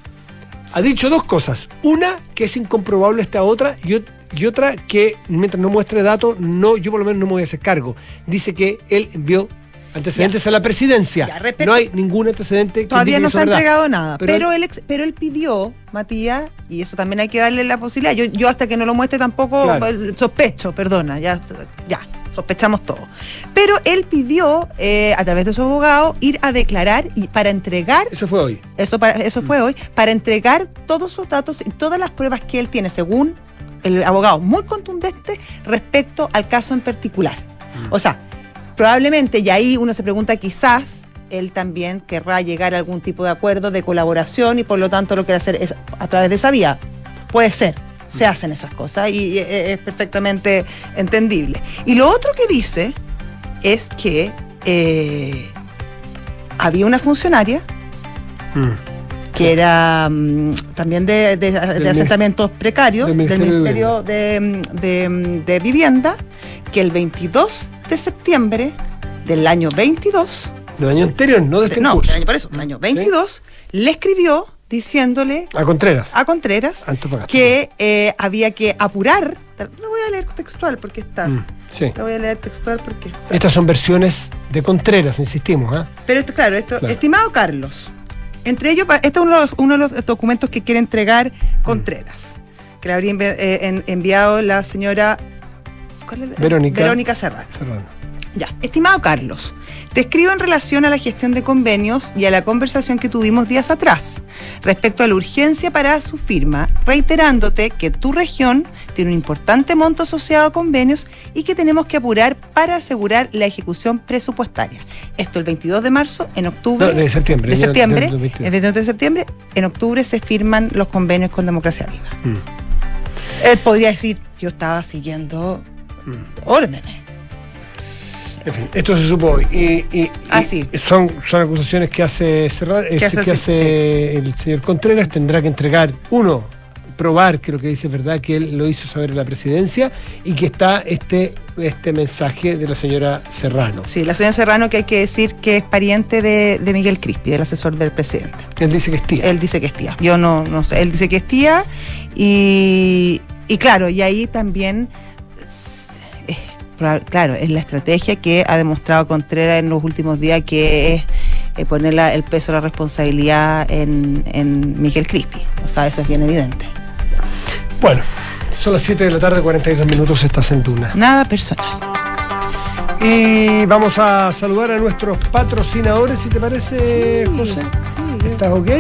ha dicho dos cosas. Una, que es incomprobable esta otra, y, y otra, que mientras no muestre datos, no, yo por lo menos no me voy a hacer cargo. Dice que él envió antecedentes a la presidencia. Ya, respecto- no hay ningún antecedente que Todavía no se ha verdad. entregado nada. Pero Pero, él, ex- pero él pidió, Matías, y eso también hay que darle la posibilidad. Yo, yo hasta que no lo muestre tampoco Claro. eh, sospecho, perdona, ya, ya, sospechamos todo. Pero él pidió, eh, a través de su abogado, ir a declarar y para entregar, Eso fue hoy. eso, para- eso fue hoy, para entregar todos los datos y todas las pruebas que él tiene, según el abogado, muy contundente respecto al caso en particular. O sea, probablemente, y ahí uno se pregunta, quizás él también querrá llegar a algún tipo de acuerdo de colaboración y por lo tanto lo quiere hacer es a través de esa vía. Puede ser, se hacen esas cosas y eh, es perfectamente entendible. Y lo otro que dice es que eh, había una funcionaria que era mm, también de, de- asentamientos precarios del Ministerio de de, Vivienda, que el 22 de septiembre del año 22, Del año anterior, no de este no, curso. año, por eso, del año 22, le escribió diciéndole A Contreras. a Contreras que eh, había que apurar. Lo voy a leer textual porque está. Mm, sí. Lo voy a leer textual porque está. Estas son versiones de Contreras, insistimos. ¿ah? Pero esto, claro, esto, Claro. estimado Carlos, entre ellos, va- este es uno de, los, uno de los documentos que quiere entregar Contreras, que le habría eh, en- enviado la señora ¿cuál es la- Verónica. Verónica Serrano. Serrano. Ya, estimado Carlos, te escribo en relación a la gestión de convenios y a la conversación que tuvimos días atrás respecto a la urgencia para su firma, reiterándote que tu región tiene un importante monto asociado a convenios y que tenemos que apurar para asegurar la ejecución presupuestaria. Esto el 22 de marzo, en octubre. No, de septiembre. de septiembre, del 2022. el 22 de septiembre, en octubre se firman los convenios con Democracia Viva. Mm. Él podría decir, yo estaba siguiendo Mm. órdenes. En fin, esto se supo hoy. Y, y- Ah, y son, son acusaciones que hace Serrano, eh, Que hace- que hace el señor Contreras. Tendrá que entregar, uno, probar que lo que dice es verdad, que él lo hizo saber a la presidencia y que está este, este mensaje de la señora Serrano. Sí, la señora Serrano que hay que decir que es pariente de, de Miguel Crispi, del asesor del presidente. Él dice que es tía. Él dice que es tía. Yo no, no sé. Él dice que es tía y, y claro, y ahí también, eh, claro, es la estrategia que ha demostrado Contreras en los últimos días que es eh, poner la- el peso de la responsabilidad en, en Miguel Crispi. O sea, eso es bien evidente. Bueno, son las 7 de la tarde, 42 minutos, estás en Duna. Nada personal. Y vamos a saludar a nuestros patrocinadores, si te parece, José. Sí, ¿Estás ok?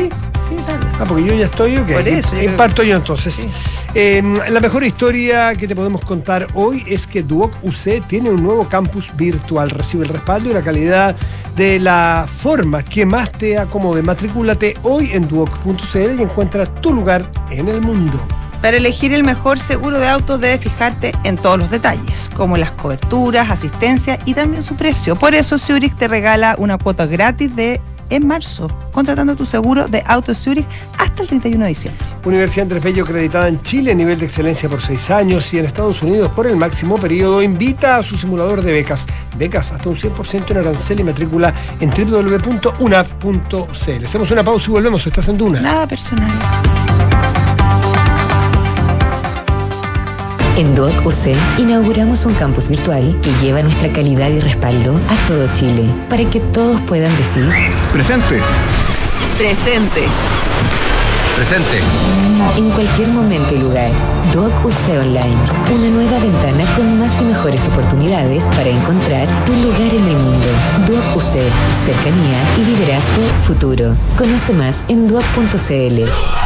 Sí, dale. Ah, porque yo ya estoy ok. Por eso, yo creo Imparto yo entonces. Sí. Eh, la mejor historia que te podemos contar hoy es que Duoc UC tiene un nuevo campus virtual. Recibe el respaldo y la calidad de la forma que más te acomode. Matricúlate hoy en duoc.cl y encuentra tu lugar en el mundo. Para elegir el mejor seguro de autos debes fijarte en todos los detalles, como las coberturas, asistencia y también su precio. Por eso Zurich te regala una cuota gratis de en marzo, contratando tu seguro de auto Zurich hasta el 31 de diciembre. Universidad Andrés Bello acreditada en Chile, nivel de excelencia por seis años y en Estados Unidos por el máximo periodo, invita a su simulador de becas. Becas hasta un 100% en arancel y matrícula en www.unaf.cl. Hacemos una pausa y volvemos. Estás en Duna. Nada personal. En Duoc UC inauguramos un campus virtual que lleva nuestra calidad y respaldo a todo Chile para que todos puedan decir Presente. presente Presente. en cualquier momento y lugar. Duoc UC Online, una nueva ventana con más y mejores oportunidades para encontrar tu lugar en el mundo. Duoc UC, cercanía y liderazgo futuro. Conoce más en duoc.cl.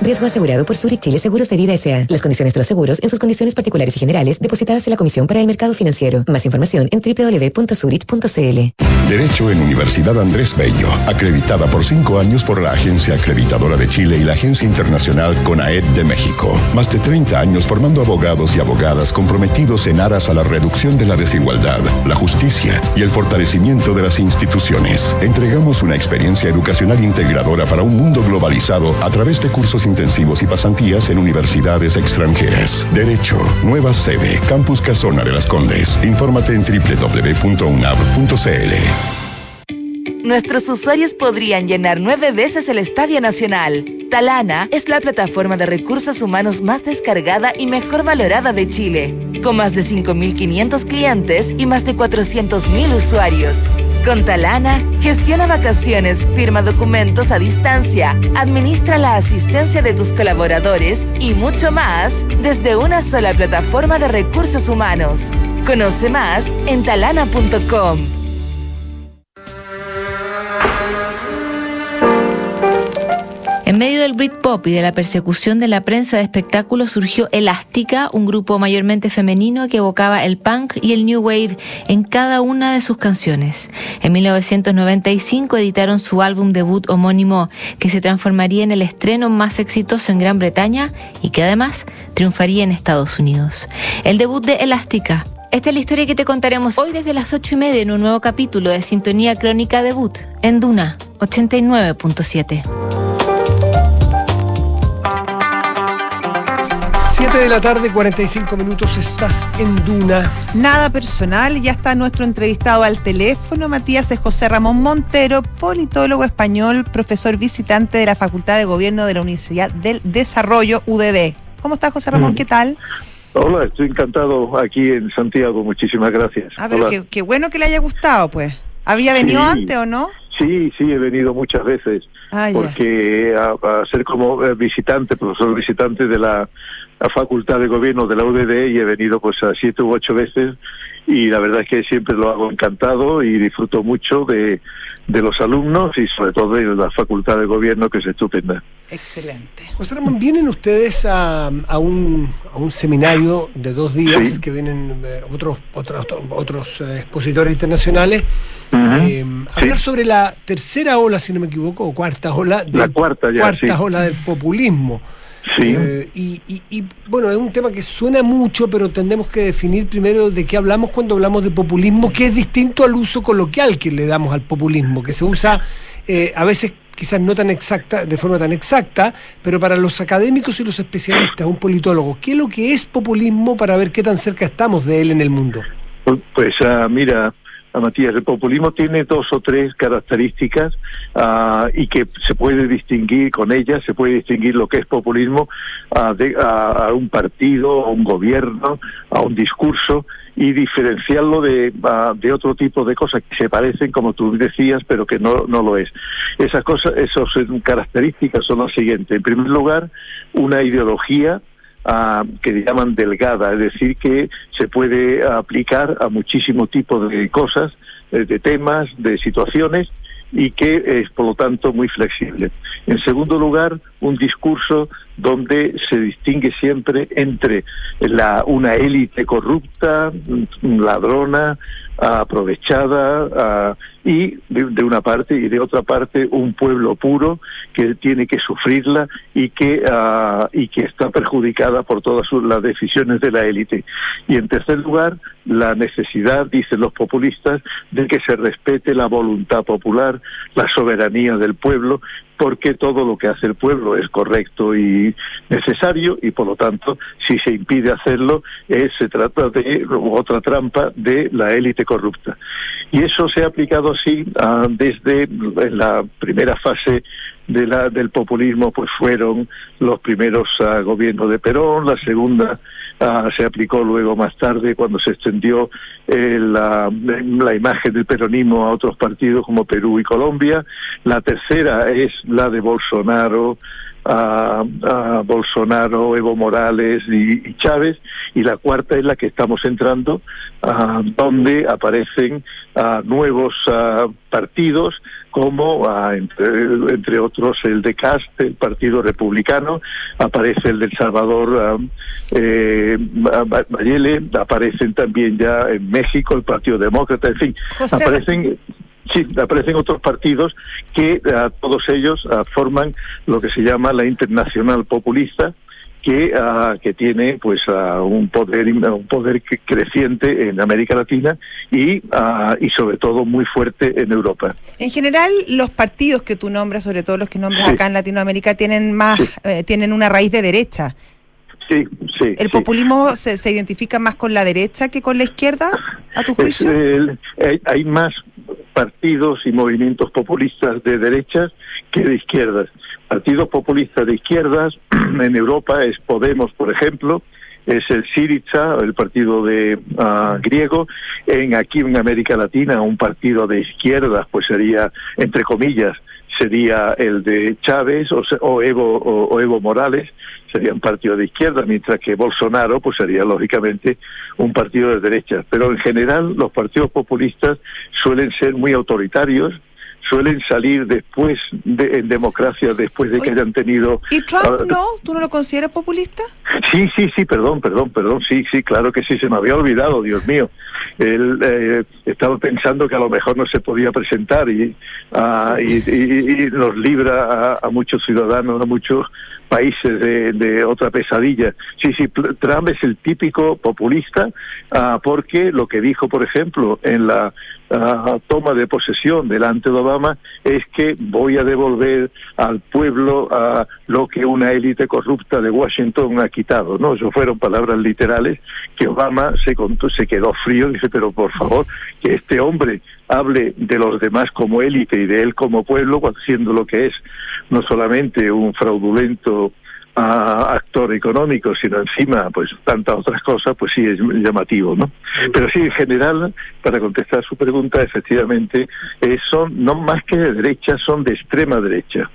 Riesgo asegurado por Zurich Chile Seguros de Vida S.A. Las condiciones de los seguros en sus condiciones particulares y generales depositadas en la Comisión para el Mercado Financiero. Más información en www.zurich.cl. Derecho en Universidad Andrés Bello, acreditada por cinco años por la Agencia Acreditadora de Chile y la Agencia Internacional CONAED de México. Más de 30 años formando abogados y abogadas comprometidos en aras a la reducción de la desigualdad, la justicia y el fortalecimiento de las instituciones. Entregamos una experiencia educacional integradora para un mundo globalizado a través de cursos intensivos y pasantías en universidades extranjeras. Derecho, nueva sede, Campus Casona de las Condes. Infórmate en www.unab.cl. Nuestros usuarios podrían llenar nueve veces el Estadio Nacional. Talana es la plataforma de recursos humanos más descargada y mejor valorada de Chile, con más de 5.500 clientes y más de 400.000 usuarios. Con Talana, gestiona vacaciones, firma documentos a distancia, administra la asistencia de tus colaboradores y mucho más desde una sola plataforma de recursos humanos. Conoce más en talana.com. En medio del Britpop y de la persecución de la prensa de espectáculos surgió Elástica, un grupo mayormente femenino que evocaba el punk y el new wave en cada una de sus canciones. En 1995 editaron su álbum debut homónimo, que se transformaría en el estreno más exitoso en Gran Bretaña y que además triunfaría en Estados Unidos. El debut de Elástica. Esta es la historia que te contaremos hoy desde las ocho y media en un nuevo capítulo de Sintonía Crónica Debut en Duna 89.7. 7 de la tarde, 45 minutos, estás en Duna. Nada personal, ya está nuestro entrevistado al teléfono. Matías es José Ramón Montero, politólogo español, profesor visitante de la Facultad de Gobierno de la Universidad del Desarrollo, UDD. ¿Cómo estás, José Ramón? Mm. ¿Qué tal? Hola, estoy encantado aquí en Santiago. Muchísimas gracias. Ah, pero qué, qué bueno que le haya gustado, pues. ¿Había venido Sí. antes o no? Sí, sí, he venido muchas veces. Ah, porque a, a ser como eh, visitante, profesor visitante de la, la Facultad de Gobierno de la UDD y he venido pues a siete u ocho veces y la verdad es que siempre lo hago encantado y disfruto mucho de, de los alumnos y sobre todo de la Facultad de Gobierno que es estupenda. Excelente. José Ramón, ¿vienen ustedes a, a un, a un seminario de dos días Sí. que vienen eh, otros, otros, otros eh, expositores internacionales eh, a hablar sobre la tercera ola, si no me equivoco, o cuarta ola, La del- cuarta ya, cuarta sí. ola del populismo. Sí. Eh, y, y- y, bueno, es un tema que suena mucho, pero tendremos que definir primero de qué hablamos cuando hablamos de populismo, que es distinto al uso coloquial que le damos al populismo, que se usa eh, a veces quizás no tan exacta, de forma tan exacta, pero para los académicos y los especialistas, un politólogo, ¿qué es lo que es populismo para ver qué tan cerca estamos de él en el mundo? Pues ah, mira, Matías, el populismo tiene dos o tres características ah, y que se puede distinguir con ellas, se puede distinguir lo que es populismo ah, a, un partido, a un gobierno, a un discurso y diferenciarlo de, ah, de otro tipo de cosas que se parecen, como tú decías, pero que no, no lo es. Esas cosas, esas características son las siguientes. En primer lugar, una ideología ah, que llaman delgada, es decir, que se puede aplicar a muchísimo tipo de cosas, eh, de temas, de situaciones y que es por lo tanto muy flexible. En segundo lugar, un discurso donde se distingue siempre entre la, una élite corrupta, mm, ladrona, aprovechada ah, y de, de una parte y de otra parte un pueblo puro que tiene que sufrirla y que ah, y que está perjudicada por todas las decisiones de la élite. Y en tercer lugar la necesidad dicen los populistas de que se respete la voluntad popular la soberanía del pueblo porque todo lo que hace el pueblo es correcto y necesario y por lo tanto si se impide hacerlo es, se trata de otra trampa de la élite corrupta. Y eso se ha aplicado así ah, desde la primera fase de la, del populismo pues fueron los primeros ah, gobiernos de Perón, la segunda ah, se aplicó luego más tarde cuando se extendió eh, la, la imagen del peronismo a otros partidos como Perú y Colombia, la tercera es la de Bolsonaro, a, a Bolsonaro, Evo Morales y, y Chávez, y la cuarta es la que estamos entrando, donde aparecen nuevos partidos como entre, entre otros el de Cast, el Partido Republicano, aparece el del Salvador eh, Bayele, aparecen también ya en México el Partido Demócrata, en fin, José- aparecen Sí, aparecen otros partidos que ah, todos ellos ah, forman lo que se llama la internacional populista que ah, que tiene pues ah, un poder un poder creciente en América Latina y y sobre todo muy fuerte en Europa. En general, los partidos que tú nombras, sobre todo los que nombras Sí. acá en Latinoamérica, tienen más, eh, tienen una raíz de derecha. Sí, sí. ¿El sí. populismo se, se identifica más con la derecha que con la izquierda, a tu Es, juicio? el- hay, hay más partidos y movimientos populistas de derechas que de izquierdas. Partidos populistas de izquierdas en Europa es Podemos, por ejemplo, es el Syriza, el partido de ah, griego. En aquí en América Latina, un partido de izquierdas, pues sería entre comillas, sería el de Chávez o Evo Morales, sería un partido de izquierda, mientras que Bolsonaro pues sería lógicamente un partido de derecha. Pero en general los partidos populistas suelen ser muy autoritarios, suelen salir después de, en democracia, después de que hayan tenido... ¿Y Trump ah, no? ¿Tú no lo consideras populista? Sí, sí, sí, perdón, perdón, perdón, sí, sí, claro que sí, se me había olvidado, Dios mío. Él eh, estaba pensando que a lo mejor no se podía presentar y, ah, y, y- y nos libra a, a muchos ciudadanos, a muchos países de, de otra pesadilla. Sí, sí, Trump es el típico populista ah, porque lo que dijo, por ejemplo, en la ah, toma de posesión delante de Obama es que voy a devolver al pueblo ah, lo que una élite corrupta de Washington ha quitado. No, eso fueron palabras literales que Obama se, contó- se quedó frío dice, pero por favor, que este hombre hable de los demás como élite y de él como pueblo, siendo lo que es no solamente un fraudulento ah, actor económico, sino encima, pues tantas otras cosas, pues sí es llamativo, ¿no? Pero sí, en general, para contestar su pregunta, efectivamente, eh, son no más que de derecha, son de extrema derecha,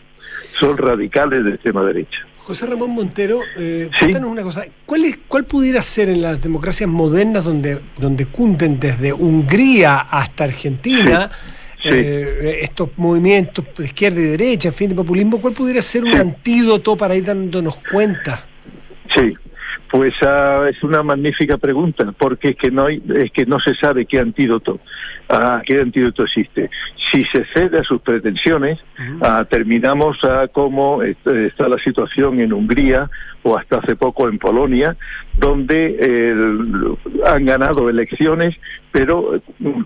son radicales de extrema derecha. José Ramón Montero, eh, cuéntanos una cosa. ¿Cuál, es, ¿Cuál pudiera ser en las democracias modernas donde, donde cunden desde Hungría hasta Argentina Sí. Eh, estos movimientos de izquierda y derecha, en fin, de populismo? ¿Cuál pudiera ser un antídoto para ir dándonos cuenta? Sí, pues ah, es una magnífica pregunta, porque es que no hay, es que no se sabe qué antídoto, ah, qué antídoto existe. Si se cede a sus pretensiones, ah, terminamos ah, como est- está la situación en Hungría o hasta hace poco en Polonia, donde eh, han ganado elecciones, pero mm,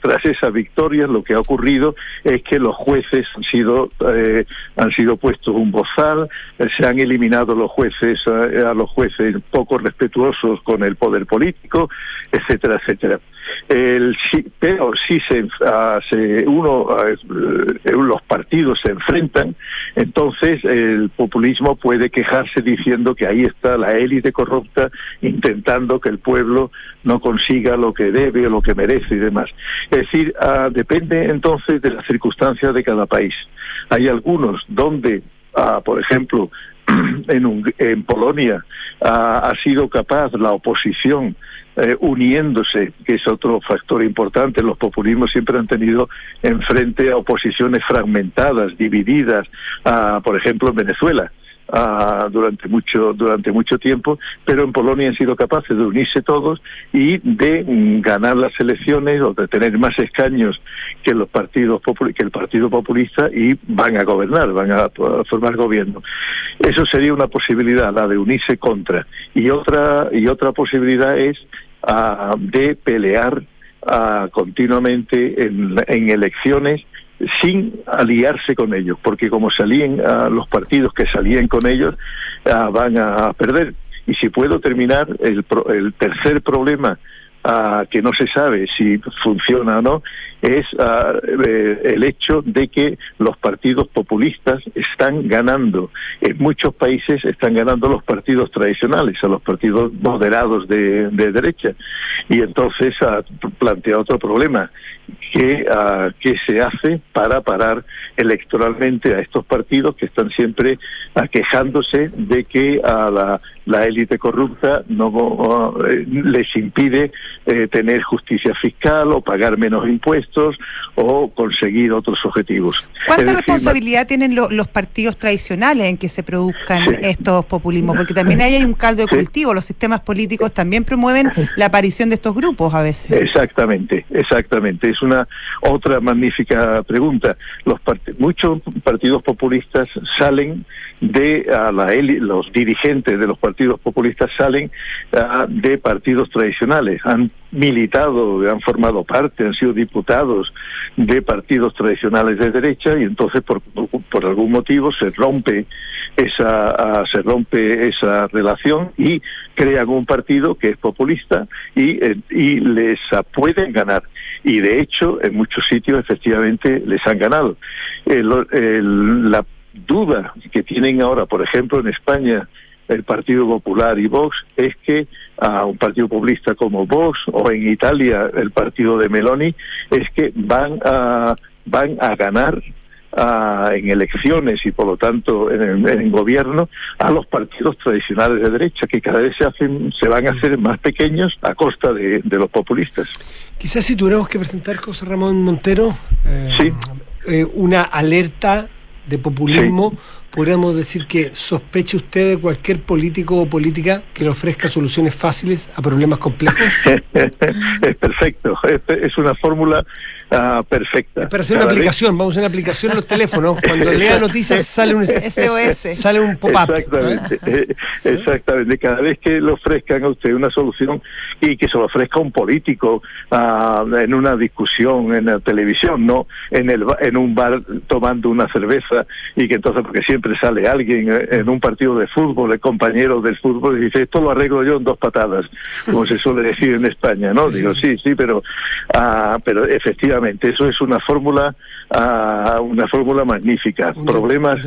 tras esas victorias lo que ha ocurrido es que los jueces han sido eh, han sido puestos un bozal eh, se han eliminado los jueces eh, a los jueces poco respetuosos con el poder político etcétera etcétera el, pero si se, ah, se uno ah, eh, los partidos se enfrentan entonces el populismo puede quejarse diciendo que ahí está la élite corrupta intentando que el pueblo no consiga lo que debe o lo que merece y demás. Es decir, ah, depende entonces de las circunstancias de cada país. Hay algunos donde, ah, por ejemplo, en, Hung- en Polonia ah, ha sido capaz la oposición eh, uniéndose, que es otro factor importante. Los populismos siempre han tenido enfrente a oposiciones fragmentadas, divididas, ah, por ejemplo, en Venezuela. Durante mucho durante mucho tiempo, pero en Polonia han sido capaces de unirse todos y de mm, ganar las elecciones o de tener más escaños que los partidos que el Partido Populista y van a gobernar, van a, a formar gobierno. Eso sería una posibilidad, la de unirse contra. Y otra y otra posibilidad es ah, de pelear ah, continuamente en, en elecciones sin aliarse con ellos, porque como salían ah, los partidos que salían con ellos, ah, van a perder. Y si puedo terminar, el, pro- el tercer problema ah, que no se sabe si funciona o no, es eh, el hecho de que los partidos populistas están ganando. En muchos países están ganando los partidos tradicionales, a los partidos moderados de, de derecha. Y entonces plantea otro problema. ¿Qué, ah, qué se hace para parar electoralmente a estos partidos que están siempre quejándose de que a la, la élite corrupta no eh, les impide eh, tener justicia fiscal o pagar menos impuestos o conseguir otros objetivos? ¿Cuánta decir, responsabilidad tienen lo- los partidos tradicionales en que se produzcan Sí. estos populismos? Porque también ahí hay un caldo de cultivo. Los sistemas políticos también promueven la aparición de estos grupos a veces. Exactamente, exactamente. Es una otra magnífica pregunta. Los part- muchos partidos populistas salen de a la eli- los dirigentes de los partidos populistas salen ah, de partidos tradicionales. Han militado, han formado parte, han sido diputados de partidos tradicionales de derecha y entonces por, por algún motivo se rompe esa ah, se rompe esa relación y crean un partido que es populista y, eh, y les ah, pueden ganar y de hecho en muchos sitios efectivamente les han ganado El- el- la duda que tienen ahora por ejemplo en España el Partido Popular y Vox es que a un partido populista como Vox o en Italia el partido de Meloni es que van a van a ganar en elecciones y por lo tanto en el, en el gobierno a los partidos tradicionales de derecha que cada vez se hacen se van a hacer más pequeños a costa de, de los populistas Quizás si tuviéramos que presentar José Ramón Montero, eh, Sí. Eh, una alerta de populismo, podríamos decir que sospeche usted de cualquier político o política que le ofrezca soluciones fáciles a problemas complejos. es perfecto, es, es una fórmula ah, perfecta. Es para hacer una vez- aplicación, vamos a hacer una aplicación en los teléfonos. Cuando lea noticias sale un SOS. sale un pop-up. Exactamente, eh, exactamente. Cada vez que le ofrezcan a usted una solución y que se lo ofrezca un político ah, en una discusión en la televisión, no en el en un bar tomando una cerveza y que entonces porque siempre sale alguien eh, en un partido de fútbol, el compañero del fútbol y dice esto lo arreglo yo en dos patadas, como se suele decir en España, ¿no? Digo sí, sí, pero ah, pero efectivamente eso es una fórmula ah, una fórmula magnífica. Problemas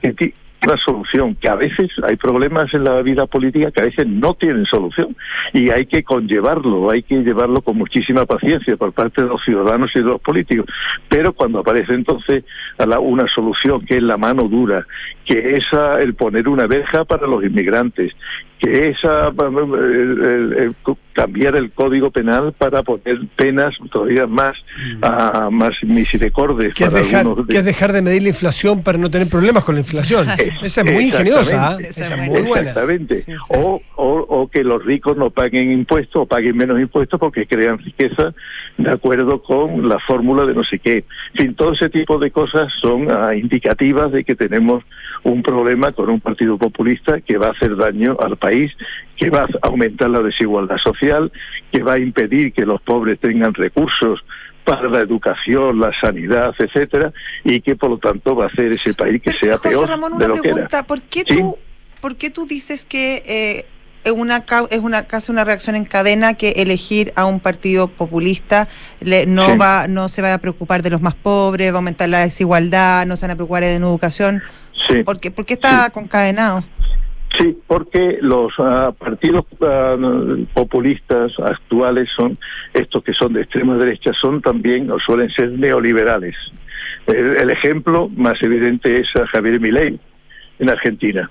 que, que una solución, que a veces hay problemas en la vida política que a veces no tienen solución y hay que conllevarlo, hay que llevarlo con muchísima paciencia por parte de los ciudadanos y de los políticos. Pero cuando aparece entonces a la- una solución que es la mano dura, que es el poner una verja para los inmigrantes, que es ah, el- el- el cambiar el código penal para poner penas todavía más, ah, más misericordes Que es, dejar, de- que es dejar de medir la inflación para no tener problemas con la inflación. Esa es muy ingeniosa, ¿ah? Esa es muy buena. Exactamente. O, o, o que los ricos no paguen impuestos o paguen menos impuestos porque crean riqueza de acuerdo con la fórmula de no sé qué. En fin, todo ese tipo de cosas son ah, indicativas de que tenemos un problema con un partido populista que va a hacer daño al país, que va a aumentar la desigualdad social, que va a impedir que los pobres tengan recursos para la educación, la sanidad, etcétera, y que por lo tanto va a hacer ese país que sea José peor Ramón, de una lo que era. pregunta. ¿Por qué Sí. tú, por qué tú dices que eh, es una es una casi una reacción en cadena que elegir a un partido populista le- no Sí. va no se va a preocupar de los más pobres, va a aumentar la desigualdad, no se van a preocupar de educación? Sí. ¿Por qué, por qué está concadenado? Sí, porque los ah, partidos ah, populistas actuales son estos que son de extrema derecha, son también o suelen ser neoliberales. El, el ejemplo más evidente es a Javier Milei en Argentina.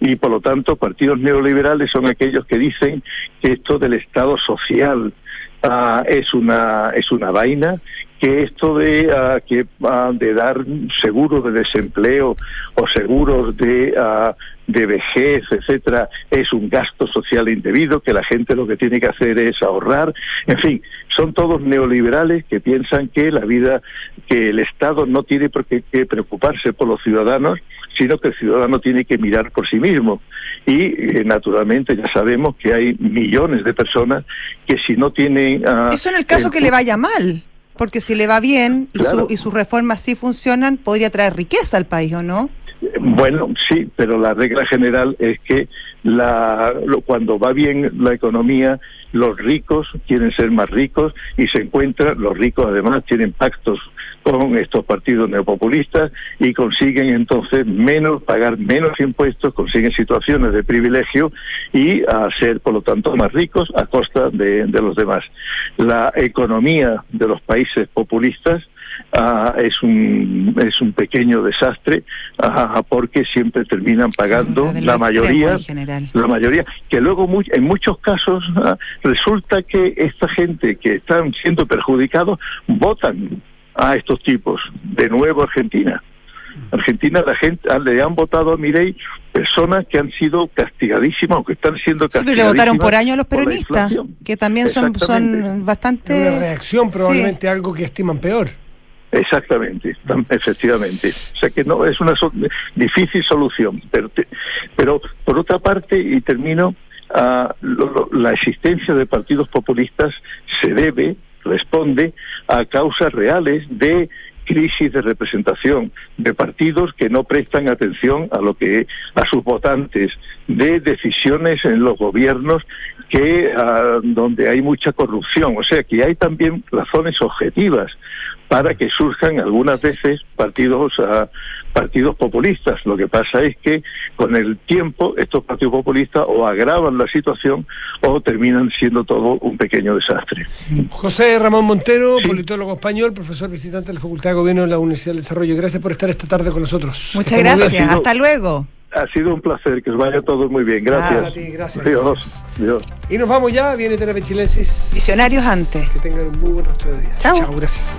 Y por lo tanto, partidos neoliberales son aquellos que dicen que esto del Estado social ah, es una es una vaina que esto de ah, que ah, de dar seguros de desempleo o seguros de ah, de vejez, etcétera, es un gasto social indebido, que la gente lo que tiene que hacer es ahorrar. En fin, son todos neoliberales que piensan que la vida, que el Estado no tiene por qué que preocuparse por los ciudadanos, sino que el ciudadano tiene que mirar por sí mismo. Y eh, naturalmente ya sabemos que hay millones de personas que si no tienen... Eso en el caso el- que le vaya mal, porque si le va bien y, Claro. su- y sus reformas sí funcionan, podría traer riqueza al país, ¿o no? Bueno, sí, pero la regla general es que la, cuando va bien la economía, los ricos quieren ser más ricos y se encuentran, los ricos además tienen pactos con estos partidos neopopulistas y consiguen entonces menos, pagar menos impuestos, consiguen situaciones de privilegio y a ser, por lo tanto, más ricos a costa de, de los demás. La economía de los países populistas ah, es un es un pequeño desastre ah, porque siempre terminan pagando la mayoría la mayoría que luego mu- en muchos casos ah, resulta que esta gente que están siendo perjudicados votan a estos tipos de nuevo Argentina Argentina la gente le han votado a Milei personas que han sido castigadísimas o que están siendo Sí, pero castigadísimas le votaron por año a los peronistas, que también son, son bastante... Una reacción, Sí. probablemente algo que estiman peor. Exactamente, tam- efectivamente. O sea que no es una so- difícil solución, pero, te- pero por otra parte, y termino, ah, lo- lo- la existencia de partidos populistas se debe, responde a causas reales de crisis de representación de partidos que no prestan atención a lo que a sus votantes de decisiones en los gobiernos que ah, donde hay mucha corrupción. O sea que hay también razones objetivas para que surjan algunas veces partidos ah, partidos populistas. Lo que pasa es que con el tiempo estos partidos populistas o agravan la situación o terminan siendo todo un pequeño desastre. José Ramón Montero, politólogo español, profesor visitante de la Facultad de Gobierno de la Universidad del Desarrollo. Gracias por estar esta tarde con nosotros. Muchas gracias, hasta luego. Ha sido un placer, que os vaya todo muy bien. Gracias. Ah, a ti, gracias, Dios. Dios. Y nos vamos ya, viene Terapia Chilensis. Visionarios antes. Que tengan un muy buen resto de día. Chao. Chao, gracias.